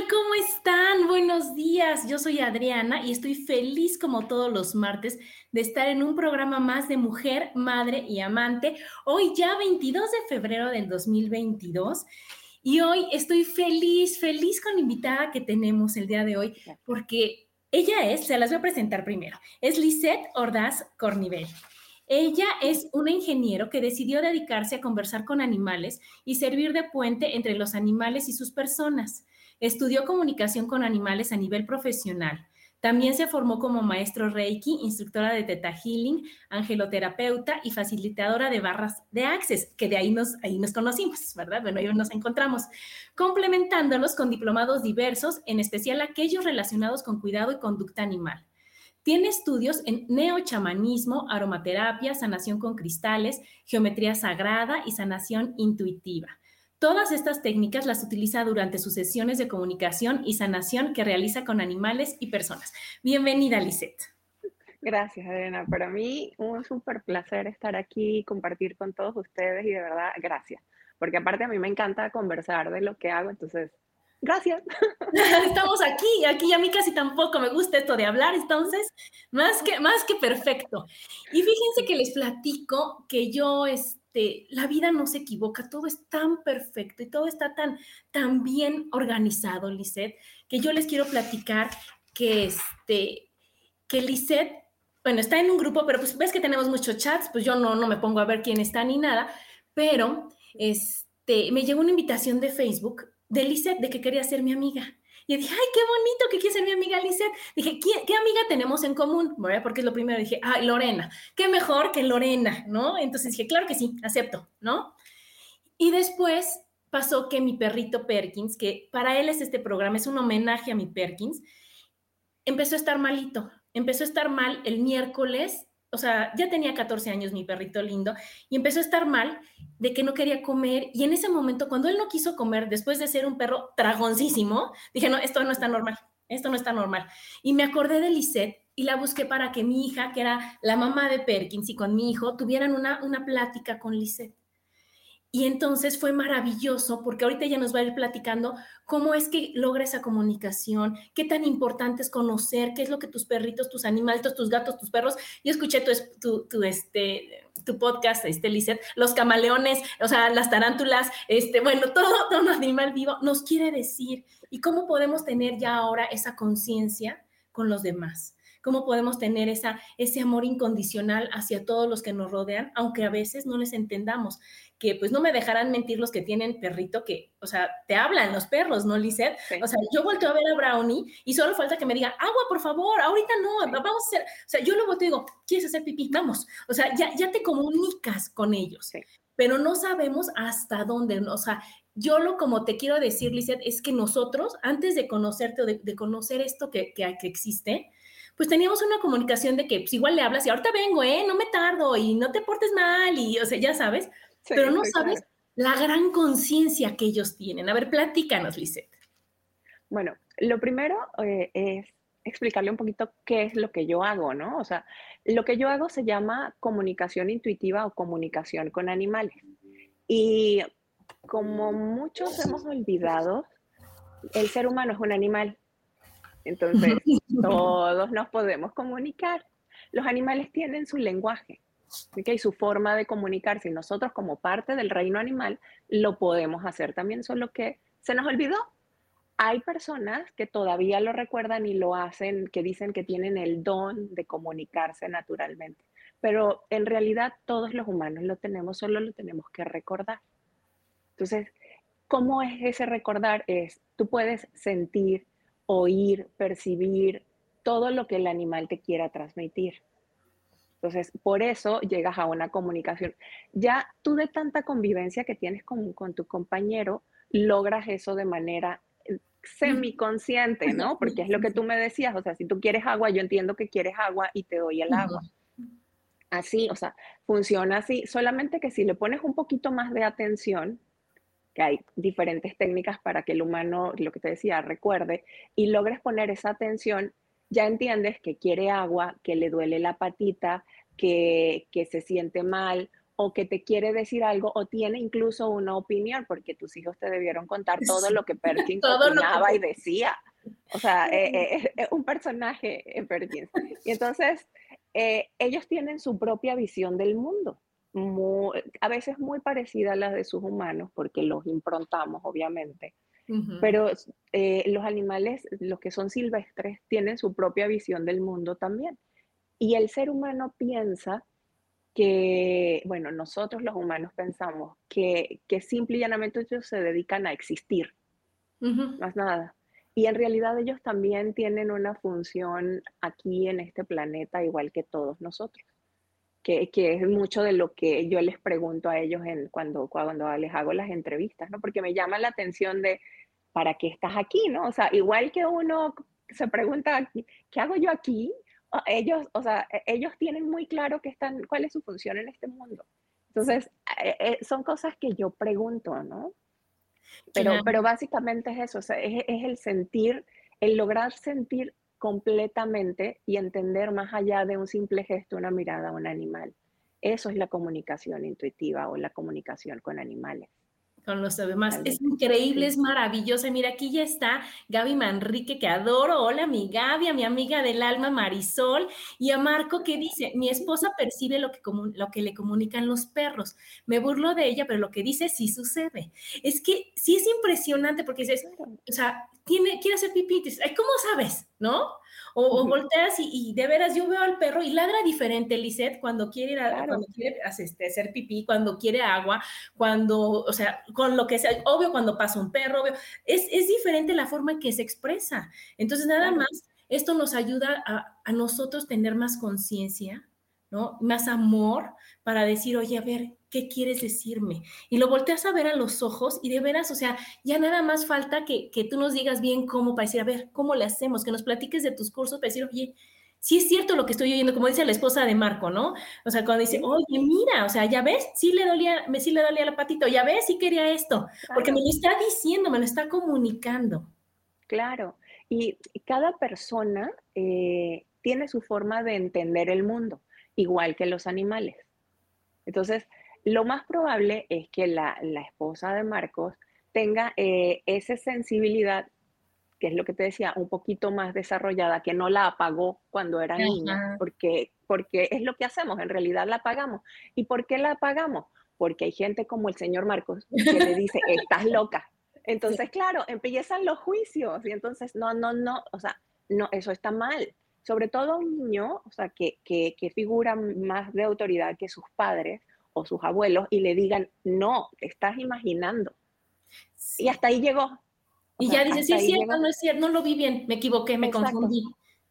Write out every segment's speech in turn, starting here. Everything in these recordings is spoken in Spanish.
Tal? ¿Cómo están? Buenos días. Yo soy Adriana y estoy feliz como todos los martes de estar en un programa más de mujer, madre y amante. Hoy ya 22 de febrero del 2022 y hoy estoy feliz, feliz con la invitada que tenemos el día de hoy porque ella es, se las voy a presentar primero, es Lisette Ordaz Cornivel. Ella es una ingeniero que decidió dedicarse a conversar con animales y servir de puente entre los animales y sus personas. Estudió comunicación con animales a nivel profesional. También se formó como maestro Reiki, instructora de Teta Healing, angeloterapeuta y facilitadora de barras de Access, que de ahí nos, ahí nos conocimos, ¿verdad? Bueno, ahí nos encontramos, complementándolos con diplomados diversos, en especial aquellos relacionados con cuidado y conducta animal. Tiene estudios en neochamanismo, aromaterapia, sanación con cristales, geometría sagrada y sanación intuitiva. Todas estas técnicas las utiliza durante sus sesiones de comunicación y sanación que realiza con animales y personas. Bienvenida, Lisette. Gracias, Adriana. Para mí un súper placer estar aquí y compartir con todos ustedes y de verdad, gracias. Porque aparte a mí me encanta conversar de lo que hago, entonces gracias. Estamos aquí, aquí a mí casi tampoco me gusta esto de hablar, entonces, más que, más que perfecto. Y fíjense que les platico que yo, este, la vida no se equivoca, todo es tan perfecto y todo está tan, tan bien organizado, Lisette, que yo les quiero platicar que, este, que Lisette, bueno, está en un grupo, pero pues ves que tenemos muchos chats, pues yo no, no me pongo a ver quién está ni nada, pero este, me llegó una invitación de Facebook de Lisette de que quería ser mi amiga. Y dije, ay, qué bonito que quiere ser mi amiga Lisette. Dije, ¿qué, amiga tenemos en común? Porque es lo primero. Dije, ay, Lorena. Qué mejor que Lorena, ¿no? Entonces dije, claro que sí, acepto, ¿no? Y después pasó que mi perrito Perkins, que para él es este programa, es un homenaje a mi Perkins, empezó a estar malito. Empezó a estar mal el miércoles o sea, ya tenía 14 años mi perrito lindo y empezó a estar mal de que no quería comer y en ese momento cuando él no quiso comer después de ser un perro tragoncísimo, dije, no, esto no está normal, esto no está normal. Y me acordé de Lisette y la busqué para que mi hija, que era la mamá de Perkins y con mi hijo, tuvieran una, una plática con Lisette. Y entonces fue maravilloso porque ahorita ella nos va a ir platicando cómo es que logra esa comunicación, qué tan importante es conocer qué es lo que tus perritos, tus animalitos, tus gatos, tus perros. Yo escuché tu, tu, este, tu podcast, este, Lizeth, los camaleones, o sea, las tarántulas, este, bueno, todo, todo animal vivo nos quiere decir y cómo podemos tener ya ahora esa conciencia con los demás cómo podemos tener esa, ese amor incondicional hacia todos los que nos rodean, aunque a veces no les entendamos que pues no me dejarán mentir los que tienen perrito que, o sea, te hablan los perros, ¿no, Lizeth? O sea, yo volteo a ver a Brownie y solo falta que me diga, agua, por favor, ahorita no, vamos a hacer, o sea, yo volteo y digo, ¿quieres hacer pipí? Vamos, o sea, ya, ya te comunicas con ellos, pero no sabemos hasta dónde, o sea, yo lo como te quiero decir, Lizeth, es que nosotros, antes de conocerte o de, conocer esto que, que, que existe, pues teníamos una comunicación de que pues igual le hablas y ahorita vengo, ¿eh? No me tardo y no te portes mal y, o sea, ya sabes, pero no sabes la gran conciencia que ellos tienen. A ver, platícanos, Lisette. Bueno, lo primero eh, es explicarle un poquito qué es lo que yo hago, ¿no? O sea, lo que yo hago se llama comunicación intuitiva o comunicación con animales. Y como muchos hemos olvidado, el ser humano es un animal Entonces, todos nos podemos comunicar. Los animales tienen su lenguaje y su forma de comunicarse. Y nosotros, como parte del reino animal, lo podemos hacer también, solo que se nos olvidó. Hay personas que todavía lo recuerdan y lo hacen, que dicen que tienen el don de comunicarse naturalmente. Pero en realidad todos los humanos lo tenemos, solo lo tenemos que recordar. Entonces, ¿cómo es ese recordar? Es, tú puedes sentir, oír, percibir todo lo que el animal te quiera transmitir. Entonces, por eso llegas a una comunicación. Ya tú de tanta convivencia que tienes con, con tu compañero, logras eso de manera eh, semiconsciente, ¿no? Porque es lo que tú me decías, o sea, si tú quieres agua, yo entiendo que quieres agua y te doy el agua. Así, o sea, funciona así, solamente que si le pones un poquito más de atención, que hay diferentes técnicas para que el humano, lo que te decía, recuerde y logres poner esa atención, ya entiendes que quiere agua, que le duele la patita, que, que se siente mal o que te quiere decir algo o tiene incluso una opinión, porque tus hijos te debieron contar todo lo que Perkins opinaba y decía. O sea, eh, eh, es un personaje Perkins. Y entonces, eh, ellos tienen su propia visión del mundo a veces muy parecida a las de sus humanos, porque los improntamos, obviamente. Pero eh, los animales, los que son silvestres, tienen su propia visión del mundo también. Y el ser humano piensa que, bueno, nosotros los humanos pensamos que, que simple y llanamente ellos se dedican a existir, más nada. Y en realidad ellos también tienen una función aquí en este planeta, igual que todos nosotros que, es mucho de lo que yo les pregunto a ellos en, cuando, cuando les hago las entrevistas, ¿no? Porque me llama la atención de, ¿para qué estás aquí, no? O sea, igual que uno se pregunta, ¿qué hago yo aquí? Ellos, o sea, e, ellos tienen muy claro que están, cuál es su función en este mundo. Entonces, e, e, son cosas que yo pregunto, ¿no? Pero, pero básicamente es eso, o sea, es, es el sentir, el lograr sentir completamente y entender más allá de un simple gesto, una mirada a un animal. Eso es la comunicación intuitiva o la comunicación con animales con los demás. Es increíble, es maravillosa. Mira, aquí ya está Gaby Manrique, que adoro. Hola, mi Gaby, a mi amiga del alma Marisol, y a Marco que dice, mi esposa percibe lo que, lo que le comunican los perros. Me burlo de ella, pero lo que dice sí sucede. Es que sí es impresionante porque dices, o sea, tiene, quiere hacer pipí, ¿cómo sabes? ¿No? O, volteas y, de veras yo veo al perro y ladra diferente, Lisette, cuando quiere, ir a, cuando quiere este, hacer pipí, cuando quiere agua, cuando, o sea, con lo que sea, obvio cuando pasa un perro, obvio, es, es diferente la forma en que se expresa. Entonces, nada más, esto nos ayuda a, a nosotros tener más conciencia, ¿no? Más amor para decir, oye, a ver, ¿qué quieres decirme? Y lo volteas a ver a los ojos y de veras, o sea, ya nada más falta que, que tú nos digas bien cómo para decir, a ver, ¿cómo le hacemos? Que nos platiques de tus cursos para decir, oye, sí es cierto lo que estoy oyendo, como dice la esposa de Marco, ¿no? O sea, cuando dice, oye, mira, o sea, ya ves, sí le dolía, sí le dolía la patita, ya ves, sí quería esto, porque me lo está diciendo, me lo está comunicando. Claro, y cada persona eh, tiene su forma de entender el mundo, igual que los animales. Entonces, lo más probable es que la, esposa de Marcos tenga eh, esa sensibilidad, que es lo que te decía, un poquito más desarrollada, que no la apagó cuando era niña, porque, porque es lo que hacemos, en realidad la apagamos. ¿Y por qué la apagamos? Porque hay gente como el señor Marcos que le dice, estás loca. Entonces, claro, empiezan los juicios y entonces, no, no, no, o sea, no, eso está mal. Sobre todo un niño, o sea, que, que, que figura más de autoridad que sus padres, o sus abuelos y le digan, no, te estás imaginando. Y hasta ahí llegó. Y ya dice, sí es cierto, no es cierto, no lo vi bien, me equivoqué, me confundí.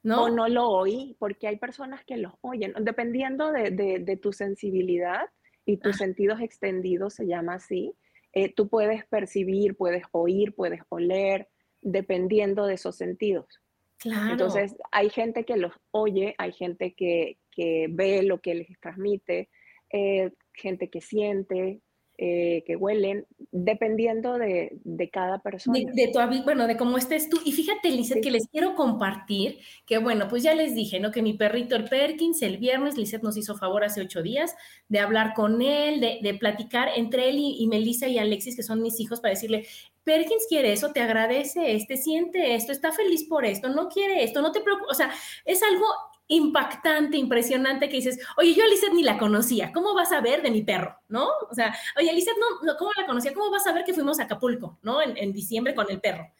¿no? O no lo oí, porque hay personas que los oyen, dependiendo de, de, tu sensibilidad y tus ah. sentidos extendidos, se llama así, eh, tú puedes percibir, puedes oír, puedes oler, dependiendo de esos sentidos. Claro. Entonces, hay gente que los oye, hay gente que, que ve lo que les transmite, eh, gente que siente, eh, que huelen, dependiendo de, cada persona. De, tu, bueno, de cómo estés tú. Y fíjate, Lizeth, que les quiero compartir que, bueno, pues ya les dije, ¿no? Que mi perrito, el Perkins, el viernes, Lizeth nos hizo favor hace ocho días de hablar con él, de, platicar entre él y, y Melissa y Alexis, que son mis hijos, para decirle, Perkins quiere eso, te agradece este, siente esto, está feliz por esto, no quiere esto, no te preocupes, o sea, es algo impactante, impresionante que dices, oye, yo a Lizeth ni la conocía, ¿cómo vas a ver de mi perro? ¿No? O sea, oye, Lizeth, no, ¿cómo la conocía? ¿Cómo vas a ver que fuimos a Acapulco, ¿no? En, diciembre con el perro.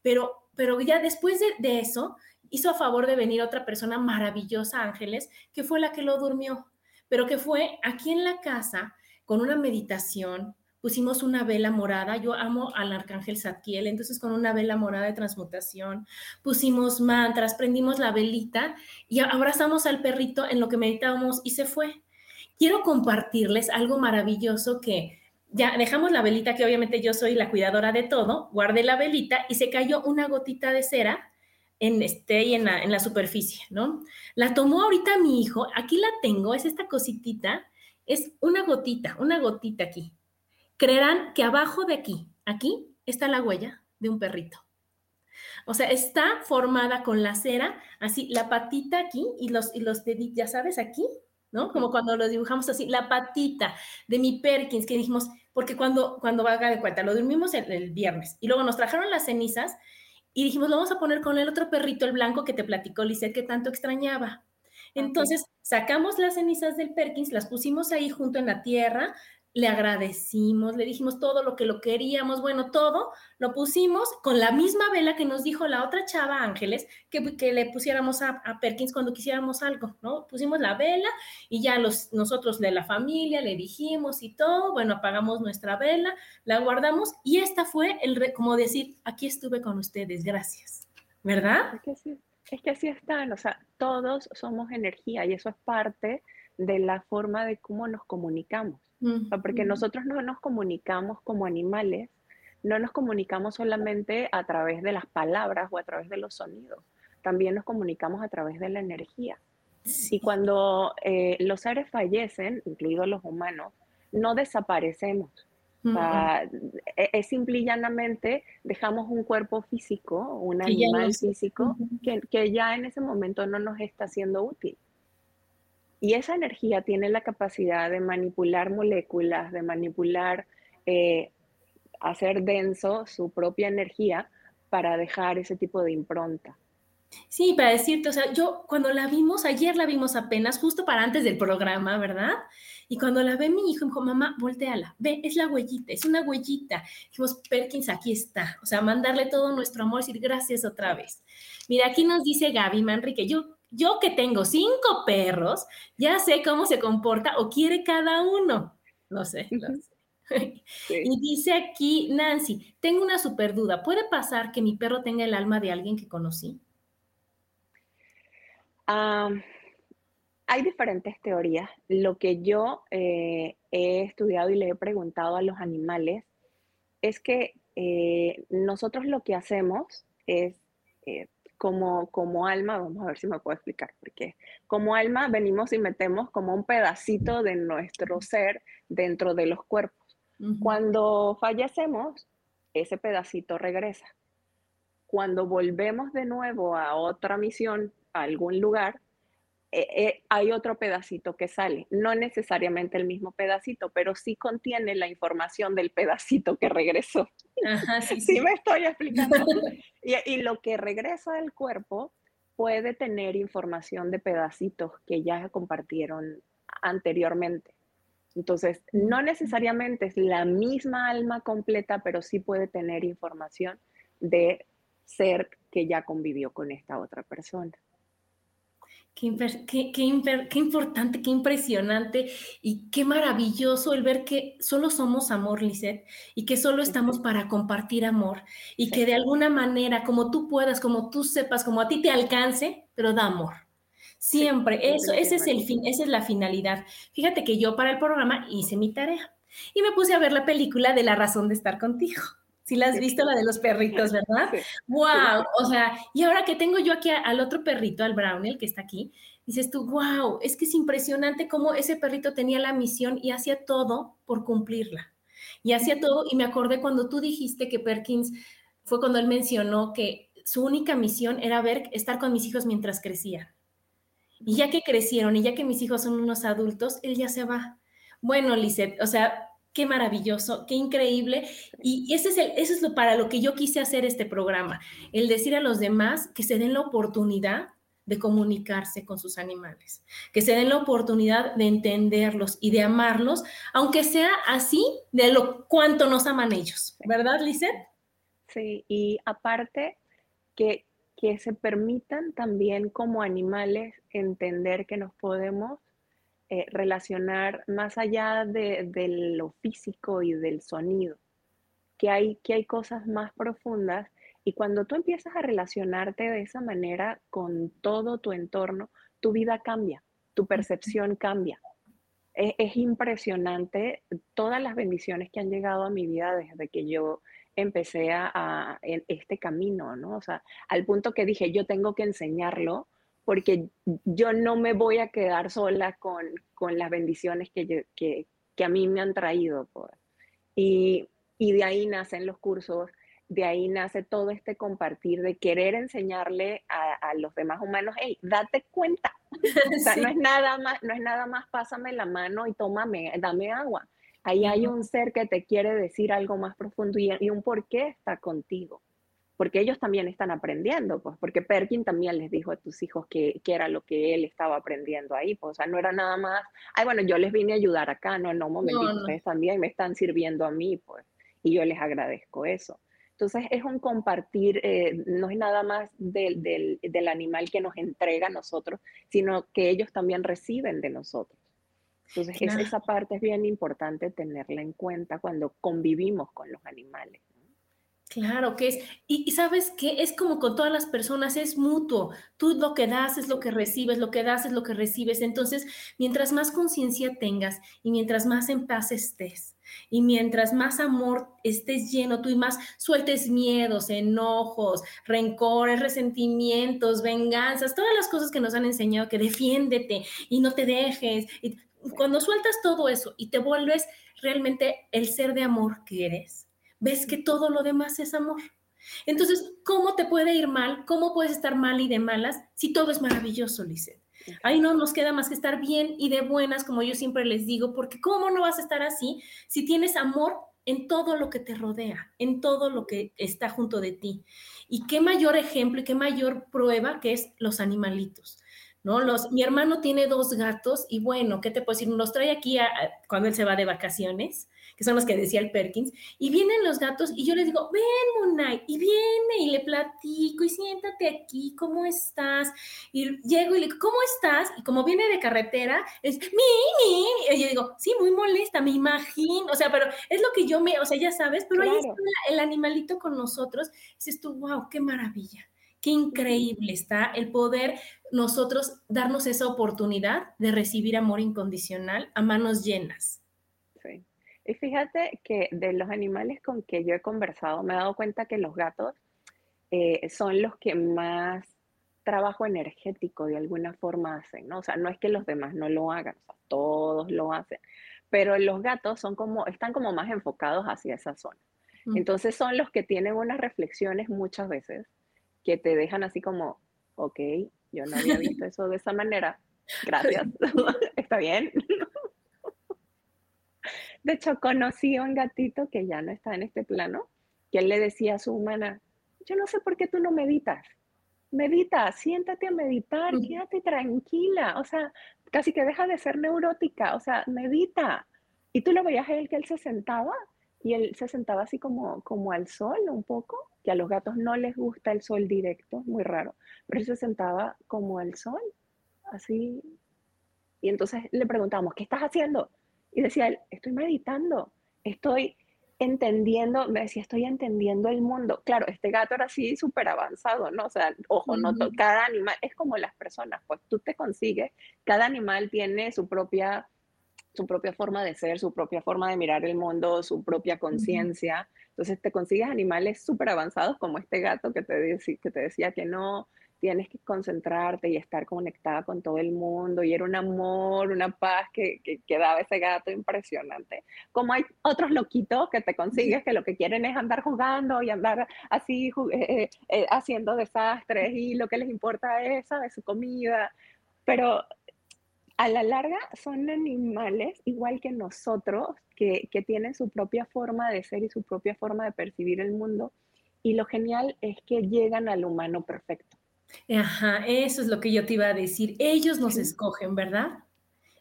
Pero, pero ya después de, de, eso, hizo a favor de venir otra persona maravillosa, Ángeles, que fue la que lo durmió, pero que fue aquí en la casa con una meditación, pusimos una vela morada. Yo amo al arcángel Zadkiel, entonces con una vela morada de transmutación, pusimos mantras, prendimos la velita y abrazamos al perrito en lo que meditábamos y se fue. Quiero compartirles algo maravilloso que ya dejamos la velita, que obviamente yo soy la cuidadora de todo, guardé la velita y se cayó una gotita de cera en, este, y en la superficie, ¿no? La tomó ahorita mi hijo, aquí la tengo, es esta cositita, es una gotita, una gotita aquí creerán que abajo de aquí, aquí, está la huella de un perrito. O sea, está formada con la cera, así, la patita aquí y los, y los deditos, ya sabes, aquí, ¿no? Como cuando lo dibujamos así, la patita de mi Perkins, que dijimos, porque cuando, cuando va a de cuenta, lo dormimos el, viernes y luego nos trajeron las cenizas y dijimos, lo vamos a poner con el otro perrito, el blanco que te platicó Lisette, que tanto extrañaba. Entonces, sacamos las cenizas del Perkins, las pusimos ahí junto en la tierra, le agradecimos, le dijimos todo lo que lo queríamos, bueno, todo lo pusimos con la misma vela que nos dijo la otra chava Ángeles, que, que le pusiéramos a, Perkins cuando quisiéramos algo, ¿no? Pusimos la vela y ya los, nosotros de la familia le dijimos y todo, bueno, apagamos nuestra vela, la guardamos y esta fue el, como decir, aquí estuve con ustedes, gracias, ¿verdad? Es que, sí, es que así están, o sea, todos somos energía y eso es parte de la forma de cómo nos comunicamos porque nosotros no nos comunicamos como animales, no nos comunicamos solamente a través de las palabras o a través de los sonidos, también nos comunicamos a través de la energía. Y cuando eh, los seres fallecen, incluidos los humanos, no desaparecemos. E, es simple y llanamente dejamos un cuerpo físico, un animal físico, que, que ya en ese momento no nos está siendo útil. Y esa energía tiene la capacidad de manipular moléculas, de manipular, eh, hacer denso su propia energía para dejar ese tipo de impronta. Sí, para decirte, o sea, yo cuando la vimos, ayer la vimos apenas, justo para antes del programa, ¿verdad? Y cuando la ve mi hijo, me dijo, mamá, volteala, ve, es la huellita, es una huellita. Dijimos, Perkins, aquí está. O sea, mandarle todo nuestro amor, decir gracias otra vez. Mira, aquí nos dice Gaby Manrique, yo yo que tengo cinco perros, ya sé cómo se comporta o quiere cada uno. No sé, Y dice aquí Nancy, tengo una super duda. ¿Puede pasar que mi perro tenga el alma de alguien que conocí? hay diferentes teorías. Lo que yo eh, he estudiado y le he preguntado a los animales es que eh, nosotros lo que hacemos es eh, como, como alma, vamos a ver si me puedo explicar, porque como alma venimos y metemos como un pedacito de nuestro ser dentro de los cuerpos. Cuando fallecemos, ese pedacito regresa. Cuando volvemos de nuevo a otra misión, a algún lugar, eh, eh, hay otro pedacito que sale. No necesariamente el mismo pedacito, pero sí contiene la información del pedacito que regresó. sí, me estoy explicando. y, lo que regresa del cuerpo puede tener información de pedacitos que ya compartieron anteriormente. Entonces, no necesariamente es la misma alma completa, pero sí puede tener información de ser que ya convivió con esta otra persona. Qué, qué, importante, qué impresionante y qué maravilloso el ver que solo somos amor, Lisette, y que solo estamos para compartir amor y que de alguna manera, como tú puedas, como tú sepas, como a ti te alcance, pero da amor. Siempre, eso, ese es el fin, esa es la finalidad. Fíjate que yo para el programa hice mi tarea y me puse a ver la película de La razón de estar contigo. Si la has visto, la de los perritos, ¿verdad? ¡Wow! O sea, y ahora que tengo yo aquí al otro perrito, al Brownie, el que está aquí, dices tú, wow, es que es impresionante cómo ese perrito tenía la misión y hacía todo por cumplirla. Y hacía todo, y me acordé cuando tú dijiste que Perkins, fue cuando él mencionó que su única misión era ver, estar con mis hijos mientras crecían. Y ya que crecieron y ya que mis hijos son unos adultos, él ya se va. Bueno, Lisette, o sea, qué maravilloso, qué increíble. Y ese es el, eso es lo para lo que yo quise hacer este programa, el decir a los demás que se den la oportunidad de comunicarse con sus animales, que se den la oportunidad de entenderlos y de amarlos, aunque sea así de lo cuánto nos aman ellos, ¿verdad, Lizeth? Sí, y aparte que, que se permitan también como animales entender que nos podemos eh, relacionar más allá de, lo físico y del sonido, que hay, que hay cosas más profundas y cuando tú empiezas a relacionarte de esa manera con todo tu entorno, tu vida cambia, tu percepción cambia. Es, es, impresionante todas las bendiciones que han llegado a mi vida desde que yo empecé a, a este camino, ¿no? O sea, al punto que dije, yo tengo que enseñarlo porque yo no me voy a quedar sola con, con las bendiciones que, que, que, a mí me han traído. Pues. Y, y de ahí nacen los cursos, de ahí nace todo este compartir, de querer enseñarle a, a los demás humanos, hey, date cuenta. o sea, no es nada más, no es nada más, pásame la mano y tómame, dame agua. Ahí hay un ser que te quiere decir algo más profundo y, y un por qué está contigo porque ellos también están aprendiendo, pues, porque Perkin también les dijo a tus hijos que, que, era lo que él estaba aprendiendo ahí, pues, o sea, no era nada más, ay, bueno, yo les vine a ayudar acá, no, no, un momentito, no, no. ustedes también me están sirviendo a mí, pues, y yo les agradezco eso. Entonces, es un compartir, eh, no es nada más del, del, del animal que nos entrega a nosotros, sino que ellos también reciben de nosotros. Entonces, claro. esa parte es bien importante tenerla en cuenta cuando convivimos con los animales. Claro que es, y, sabes que es como con todas las personas, es mutuo. Tú lo que das es lo que recibes, lo que das es lo que recibes. Entonces, mientras más conciencia tengas y mientras más en paz estés y mientras más amor estés lleno tú y más sueltes miedos, enojos, rencores, resentimientos, venganzas, todas las cosas que nos han enseñado que defiéndete y no te dejes. Cuando sueltas todo eso y te vuelves realmente el ser de amor que eres ves que todo lo demás es amor. Entonces, ¿cómo te puede ir mal? ¿Cómo puedes estar mal y de malas si todo es maravilloso, Lizeth? Ahí no nos queda más que estar bien y de buenas, como yo siempre les digo, porque ¿cómo no vas a estar así si tienes amor en todo lo que te rodea, en todo lo que está junto de ti? Y qué mayor ejemplo y qué mayor prueba que es los animalitos. ¿no? Los, mi hermano tiene dos gatos y bueno, ¿qué te puedo decir? Nos trae aquí a, a, cuando él se va de vacaciones que son los que decía el Perkins, y vienen los gatos y yo les digo, ven, Monay, y viene y le platico y siéntate aquí, ¿cómo estás? Y llego y le digo, ¿cómo estás? Y como viene de carretera, es, mi, mi, y yo digo, sí, muy molesta, me imagino, o sea, pero es lo que yo me, o sea, ya sabes, pero claro. ahí está el animalito con nosotros, y dices tú, wow, qué maravilla. Qué increíble está el poder nosotros darnos esa oportunidad de recibir amor incondicional a manos llenas. Y fíjate que de los animales con que yo he conversado, me he dado cuenta que los gatos eh, son los que más trabajo energético de alguna forma hacen, ¿no? O sea, no es que los demás no lo hagan, o sea, todos lo hacen, pero los gatos son como, están como más enfocados hacia esa zona. Mm. Entonces son los que tienen unas reflexiones muchas veces que te dejan así como, ok, yo no había visto eso de esa manera, gracias, está bien. De hecho, conocí a un gatito que ya no está en este plano, que él le decía a su humana, yo no sé por qué tú no meditas. Medita, siéntate a meditar, quédate tranquila, o sea, casi que deja de ser neurótica, o sea, medita. Y tú lo veías a él que él se sentaba y él se sentaba así como, como al sol un poco, que a los gatos no les gusta el sol directo, muy raro, pero él se sentaba como al sol, así. Y entonces le preguntamos, ¿qué estás haciendo? Y decía él, estoy meditando, estoy entendiendo, me decía, estoy entendiendo el mundo. Claro, este gato era así súper avanzado, ¿no? O sea, ojo, no cada animal es como las personas, pues tú te consigues, cada animal tiene su propia su propia forma de ser, su propia forma de mirar el mundo, su propia conciencia. Entonces te consigues animales súper avanzados como este gato que te, que te decía que no, tienes que concentrarte y estar conectada con todo el mundo y era un amor, una paz que, que, que, daba ese gato impresionante. Como hay otros loquitos que te consigues que lo que quieren es andar jugando y andar así eh, eh, haciendo desastres y lo que les importa es, ¿sabes? Su comida. Pero a la larga son animales igual que nosotros, que, que, tienen su propia forma de ser y su propia forma de percibir el mundo. Y lo genial es que llegan al humano perfecto. Ajá, eso es lo que yo te iba a decir. Ellos nos escogen, ¿verdad?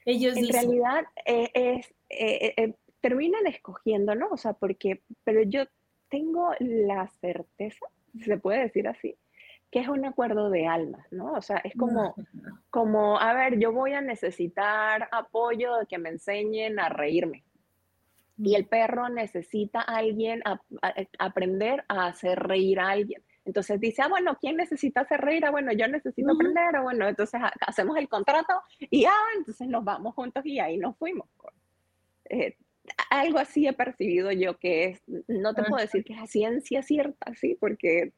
Ellos en realidad eh, es, eh, eh, terminan escogiéndolo, o sea, porque, pero yo tengo la certeza, se puede decir así, que es un acuerdo de almas, ¿no? O sea, es como, como, a ver, yo voy a necesitar apoyo de que me enseñen a reírme. Y el perro necesita a alguien, a, aprender a hacer reír a alguien. Entonces dice, ah, bueno, ¿quién necesita hacer reír? Ah, bueno, yo necesito aprender, o bueno, entonces hacemos el contrato y ah, entonces nos vamos juntos y ahí nos fuimos. Eh, algo así he percibido yo que es, no te puedo decir que es a ciencia cierta, sí, porque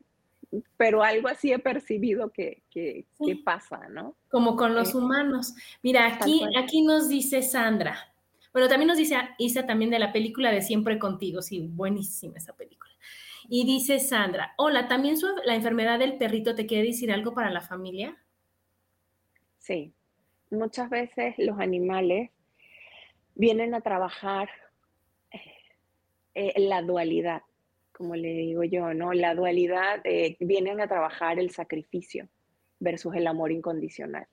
pero algo así he percibido que, que, pasa, ¿no? Como con los humanos. Mira, aquí, aquí nos dice Sandra. Bueno, también nos dice Isa también de la película de Siempre Contigo. Sí, buenísima esa película. Y dice Sandra, hola, ¿también la enfermedad del perrito te quiere decir algo para la familia? Sí, muchas veces los animales vienen a trabajar eh, la dualidad como le digo yo, ¿no? La dualidad eh, vienen a trabajar el sacrificio versus el amor incondicional.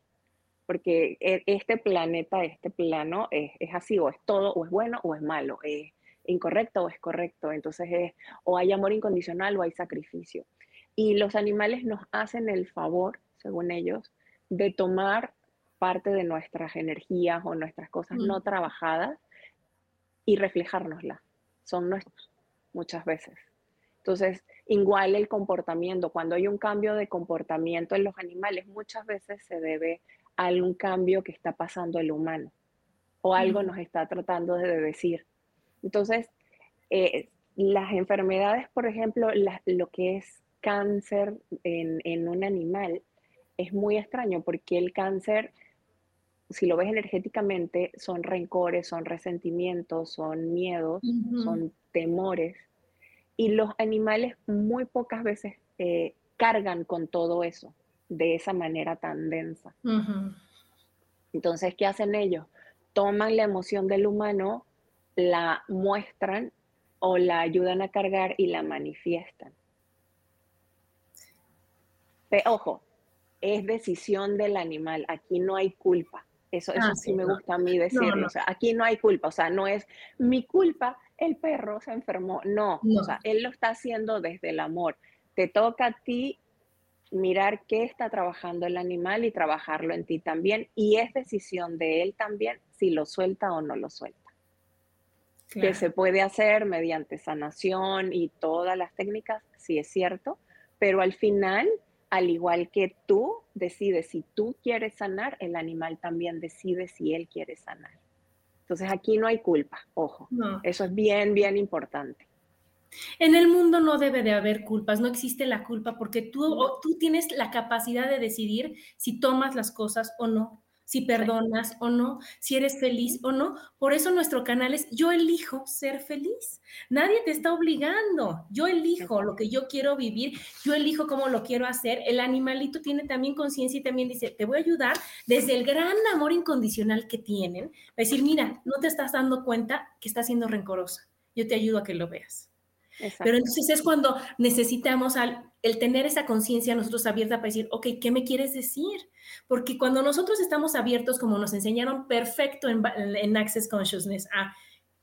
Porque e, este planeta, este plano es, así, o es todo, o es bueno, o es malo, es incorrecto o es correcto. Entonces es, o hay amor incondicional o hay sacrificio. Y los animales nos hacen el favor, según ellos, de tomar parte de nuestras energías o nuestras cosas no trabajadas y reflejárnoslas. Son nuestros, muchas veces. Entonces, igual el comportamiento, cuando hay un cambio de comportamiento en los animales, muchas veces se debe a algún cambio que está pasando el humano o algo nos está tratando de decir. Entonces, eh, las enfermedades, por ejemplo, lo que es cáncer en, en, un animal, es muy extraño porque el cáncer, si lo ves energéticamente, son rencores, son resentimientos, son miedos, son temores y los animales muy pocas veces eh, cargan con todo eso de esa manera tan densa. Entonces, ¿qué hacen ellos? Toman la emoción del humano, la muestran o la ayudan a cargar y la manifiestan. Ojo, es decisión del animal, aquí no hay culpa. Eso, eso ah, sí, me gusta a mí decirlo. O sea, aquí no hay culpa, o sea, no es mi culpa el perro se enfermó. No, o sea, él lo está haciendo desde el amor. Te toca a ti mirar qué está trabajando el animal y trabajarlo en ti también. Y es decisión de él también si lo suelta o no lo suelta. Que se puede hacer mediante sanación y todas las técnicas, sí es cierto, pero al final, al igual que tú decides si tú quieres sanar, el animal también decide si él quiere sanar. Entonces aquí no hay culpa, ojo. Eso es bien, bien importante. En el mundo no debe de haber culpas, no existe la culpa porque tú, tú tienes la capacidad de decidir si tomas las cosas o no si perdonas o no, si eres feliz o no. Por eso nuestro canal es yo elijo ser feliz. Nadie te está obligando. Yo elijo lo que yo quiero vivir, yo elijo cómo lo quiero hacer. El animalito tiene también conciencia y también dice, te voy a ayudar desde el gran amor incondicional que tienen. A decir, mira, no te estás dando cuenta que estás siendo rencorosa. Yo te ayudo a que lo veas. Pero entonces es cuando necesitamos al, el tener esa conciencia nosotros abierta para decir, ok, ¿qué me quieres decir? Porque cuando nosotros estamos abiertos, como nos enseñaron perfecto en, en Access Consciousness, a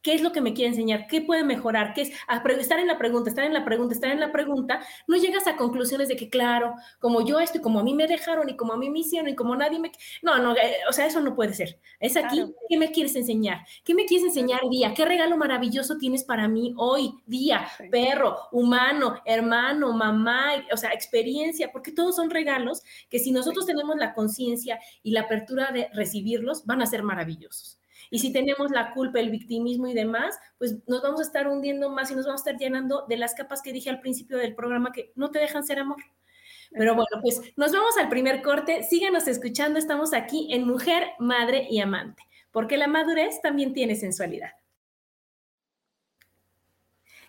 ¿Qué es lo que me quiere enseñar? ¿Qué puede mejorar? ¿Qué es estar en la pregunta, estar en la pregunta, estar en la pregunta? No llegas a conclusiones de que, claro, como yo estoy, como a mí me dejaron y como a mí me hicieron y como nadie me... No, no, eh, o sea, eso no puede ser. Es aquí, ¿qué me quieres enseñar? ¿Qué me quieres enseñar día? ¿Qué regalo maravilloso tienes para mí hoy, día? Perro, humano, hermano, mamá, o sea, experiencia, porque todos son regalos que si nosotros tenemos la conciencia y la apertura de recibirlos, van a ser maravillosos. Y si tenemos la culpa, el victimismo y demás, pues nos vamos a estar hundiendo más y nos vamos a estar llenando de las capas que dije al principio del programa que no te dejan ser amor. Pero bueno, pues nos vamos al primer corte. Síganos escuchando. Estamos aquí en Mujer, Madre y Amante, porque la madurez también tiene sensualidad.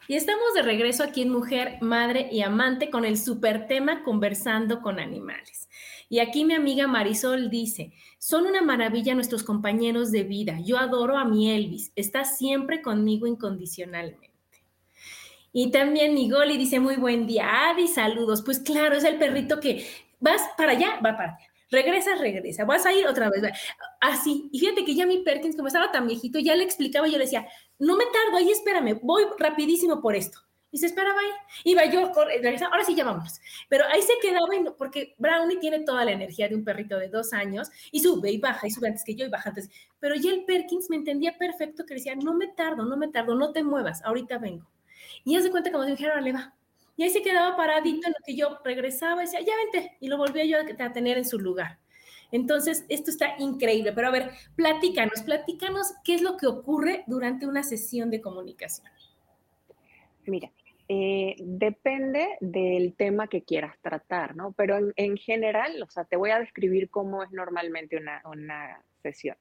Y estamos de regreso aquí en Mujer, Madre y Amante con el super tema Conversando con Animales. Y aquí mi amiga Marisol dice, son una maravilla nuestros compañeros de vida. Yo adoro a mi Elvis, está siempre conmigo incondicionalmente. Y también Nigoli dice, muy buen día, Adi, saludos. Pues claro, es el perrito que vas para allá, va para allá. Regresa, regresa, vas a ir otra vez. Así. Y fíjate que ya mi Perkins, como estaba tan viejito, ya le explicaba, yo le decía, no me tardo ahí, espérame, voy rapidísimo por esto. Y se esperaba ahí. Iba yo, regresaba, ahora sí ya vámonos. Pero ahí se quedaba, porque Brownie tiene toda la energía de un perrito de dos años y sube y baja y sube antes que yo y baja antes. Pero ya el Perkins me entendía perfecto que decía, no me tardo, no me tardo, no te muevas, ahorita vengo. Y hace cuenta como si dijera, le va. Y ahí se quedaba paradito en lo que yo regresaba y decía, ya vente. Y lo volvía yo a tener en su lugar. Entonces, esto está increíble. Pero a ver, platícanos, platícanos qué es lo que ocurre durante una sesión de comunicación. Mira, eh, depende del tema que quieras tratar, ¿no? Pero en, general, o sea, te voy a describir cómo es normalmente una, una sesión.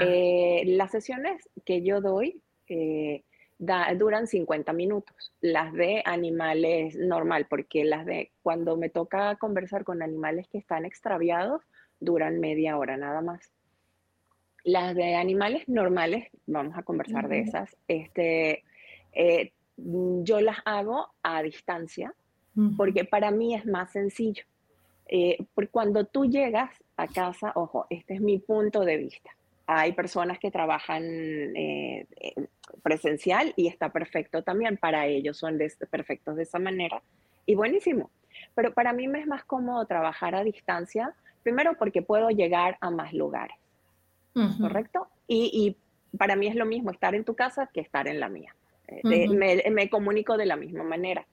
Eh, las sesiones que yo doy eh, duran 50 minutos, las de animales normal, porque las de cuando me toca conversar con animales que están extraviados, duran media hora nada más. Las de animales normales, vamos a conversar de esas, este, eh, yo las hago a distancia, porque para mí es más sencillo. Eh, porque cuando tú llegas a casa, ojo, este es mi punto de vista. Hay personas que trabajan eh, presencial y está perfecto también. Para ellos son perfectos de esa manera y buenísimo. Pero para mí me es más cómodo trabajar a distancia Primero porque puedo llegar a más lugares, ¿correcto? Y, para mí es lo mismo estar en tu casa que estar en la mía. Me, comunico de la misma manera.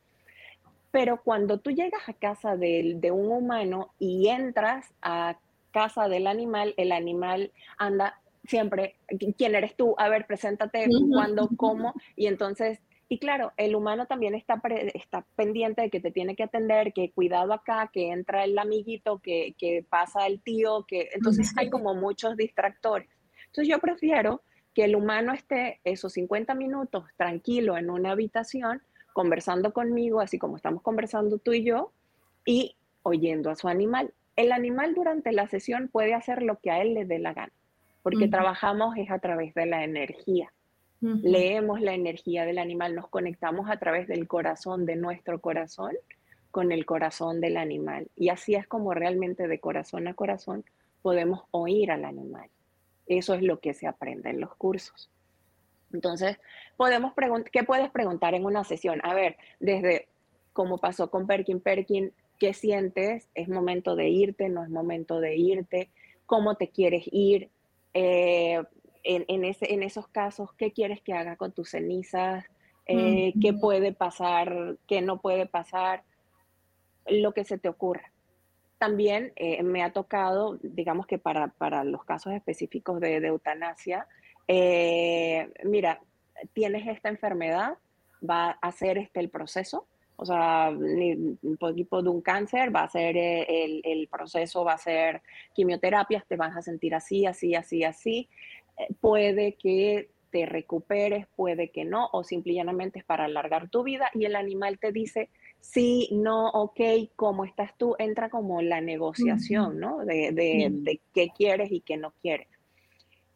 Pero cuando tú llegas a casa de, un humano y entras a casa del animal, el animal anda siempre, ¿quién eres tú? A ver, preséntate, cuándo, cómo, y entonces y claro, el humano también está, está pendiente de que te tiene que atender, que cuidado acá, que entra el amiguito, que, que pasa el tío, que entonces hay como muchos distractores. Entonces yo prefiero que el humano esté esos 50 minutos tranquilo en una habitación, conversando conmigo, así como estamos conversando tú y yo, y oyendo a su animal. El animal durante la sesión puede hacer lo que a él le dé la gana, porque trabajamos es a través de la energía. Leemos la energía del animal, nos conectamos a través del corazón, de nuestro corazón, con el corazón del animal. Y así es como realmente de corazón a corazón podemos oír al animal. Eso es lo que se aprende en los cursos. Entonces, podemos ¿qué puedes preguntar en una sesión? A ver, desde como pasó con Perkin Perkin, ¿qué sientes? ¿Es momento de irte? ¿No es momento de irte? ¿Cómo te quieres ir? Eh, en, ese, en esos casos, ¿qué quieres que haga con tus cenizas? Eh, ¿Qué puede pasar? ¿Qué no puede pasar? Lo que se te ocurra. También eh, me ha tocado, digamos que para, para los casos específicos de, eutanasia, eh, mira, tienes esta enfermedad, va a hacer este el proceso, o sea, un poquito de un cáncer, va a ser el, el, proceso, va a ser quimioterapias, te vas a sentir así, así, así, así puede que te recuperes, puede que no, o simplemente es para alargar tu vida y el animal te dice, sí, no, ok, ¿cómo estás tú? Entra como la negociación, ¿no? De, de, qué quieres y qué no quieres.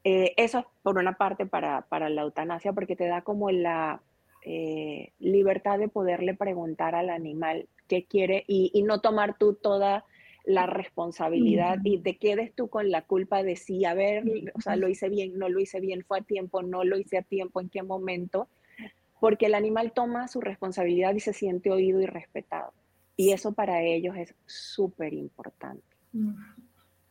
Eh, eso es por una parte para, para, la eutanasia, porque te da como la eh, libertad de poderle preguntar al animal qué quiere y, y no tomar tú toda la responsabilidad y te quedes tú con la culpa de si, a ver, o sea, lo hice bien, no lo hice bien, fue a tiempo, no lo hice a tiempo, en qué momento, porque el animal toma su responsabilidad y se siente oído y respetado. Y eso para ellos es súper importante.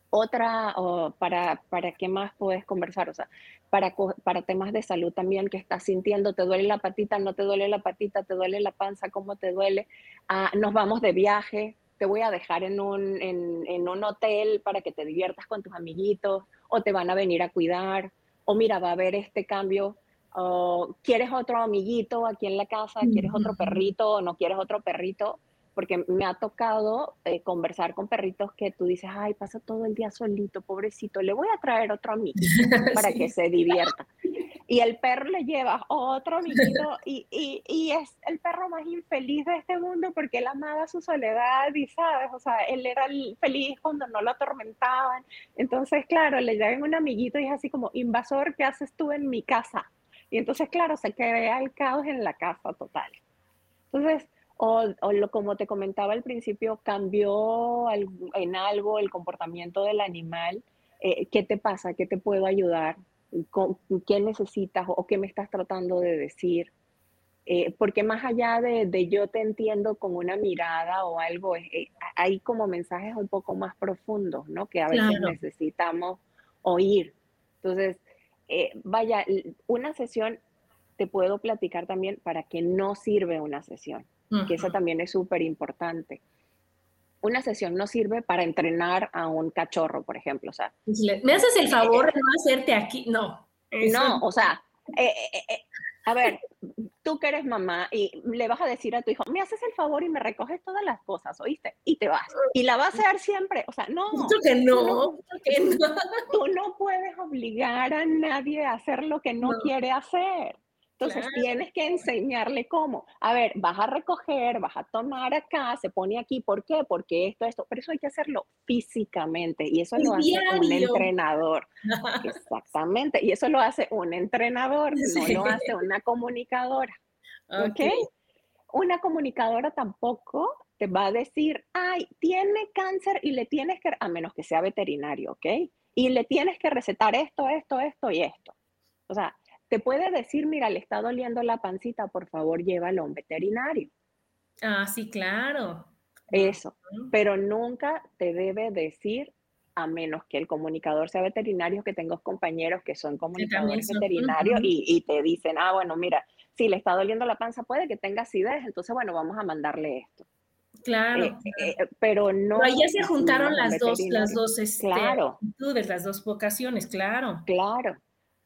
Otra, para, para qué más puedes conversar, o sea, para, para temas de salud también, que estás sintiendo, te duele la patita, no te duele la patita, te duele la panza, cómo te duele, ah, nos vamos de viaje, te voy a dejar en un, en, un hotel para que te diviertas con tus amiguitos, o te van a venir a cuidar, o mira, va a haber este cambio, o quieres otro amiguito aquí en la casa, quieres otro perrito o no quieres otro perrito, porque me ha tocado eh, conversar con perritos que tú dices, ay, pasa todo el día solito, pobrecito, le voy a traer otro amigo para que se divierta. Y el perro le lleva otro amiguito y, y, y, es el perro más infeliz de este mundo porque él amaba su soledad y, ¿sabes? O sea, él era feliz cuando no lo atormentaban. Entonces, claro, le llegan un amiguito y es así como, invasor, ¿qué haces tú en mi casa? Y entonces, claro, se crea el caos en la casa total. Entonces, o, lo, como te comentaba al principio, cambió en algo el comportamiento del animal. Eh, ¿Qué te pasa? ¿Qué te puedo ayudar? ¿Qué necesitas o qué me estás tratando de decir? Eh, porque más allá de, yo te entiendo con una mirada o algo, eh, hay como mensajes un poco más profundos, ¿no? Que a veces necesitamos oír. Entonces, vaya, una sesión te puedo platicar también para que no sirve una sesión que eso también es súper importante. Una sesión no sirve para entrenar a un cachorro, por ejemplo. O sea, ¿Me haces el favor de no hacerte aquí? No. No, o sea, eh, eh, eh, a ver, tú que eres mamá y le vas a decir a tu hijo, me haces el favor y me recoges todas las cosas, ¿oíste? Y te vas. Y la vas a hacer siempre. O sea, no. que no. Tú no, puedes obligar a nadie a hacer lo que no. quiere hacer. Entonces tienes que enseñarle cómo. A ver, vas a recoger, vas a tomar acá, se pone aquí. ¿Por qué? Porque esto, esto. Pero eso hay que hacerlo físicamente y eso lo hace un entrenador. Exactamente. Y eso lo hace un entrenador, no lo hace una comunicadora. ¿Ok? Una comunicadora tampoco te va a decir, ay, tiene cáncer y le tienes que, a menos que sea veterinario, ¿ok? Y le tienes que recetar esto, esto, esto y esto. O sea, te puede decir, mira, le está doliendo la pancita, por favor, llévalo a un veterinario. Ah, sí, claro. Eso, pero nunca te debe decir, a menos que el comunicador sea veterinario, que tengo compañeros que son comunicadores veterinarios y, te dicen, ah, bueno, mira, si le está doliendo la panza, puede que tenga acidez, entonces, bueno, vamos a mandarle esto. Claro. Eh, eh, pero no. Pero ya se juntaron las dos, las dos, este, claro. las dos vocaciones, claro. Claro.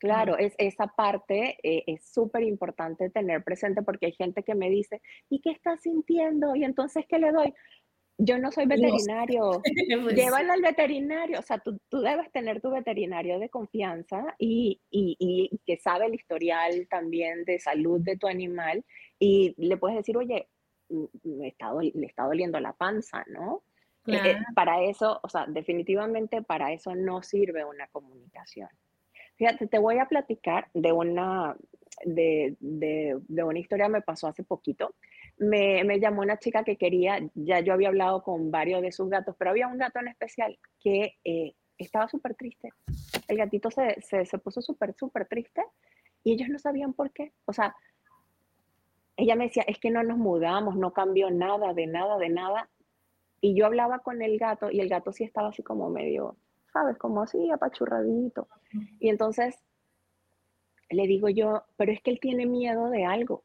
Claro, es, esa parte eh, es súper importante tener presente porque hay gente que me dice, ¿y qué estás sintiendo? Y entonces, ¿qué le doy? Yo no soy veterinario, pues llévalo al veterinario, o sea, tú, debes tener tu veterinario de confianza y, que sabe el historial también de salud de tu animal y le puedes decir, oye, me está, le está doliendo la panza, ¿no? Eh, eh, para eso, o sea, definitivamente para eso no sirve una comunicación. Fíjate, te voy a platicar de una, de, de, de una historia que me pasó hace poquito. Me, me, llamó una chica que quería, ya yo había hablado con varios de sus gatos, pero había un gato en especial que eh, estaba súper triste. El gatito se, se, se puso súper, súper triste y ellos no sabían por qué. O sea, ella me decía, es que no nos mudamos, no cambió nada, de nada, de nada. Y yo hablaba con el gato y el gato sí estaba así como medio, ¿sabes? Como así, apachurradito. Y entonces le digo yo, pero es que él tiene miedo de algo.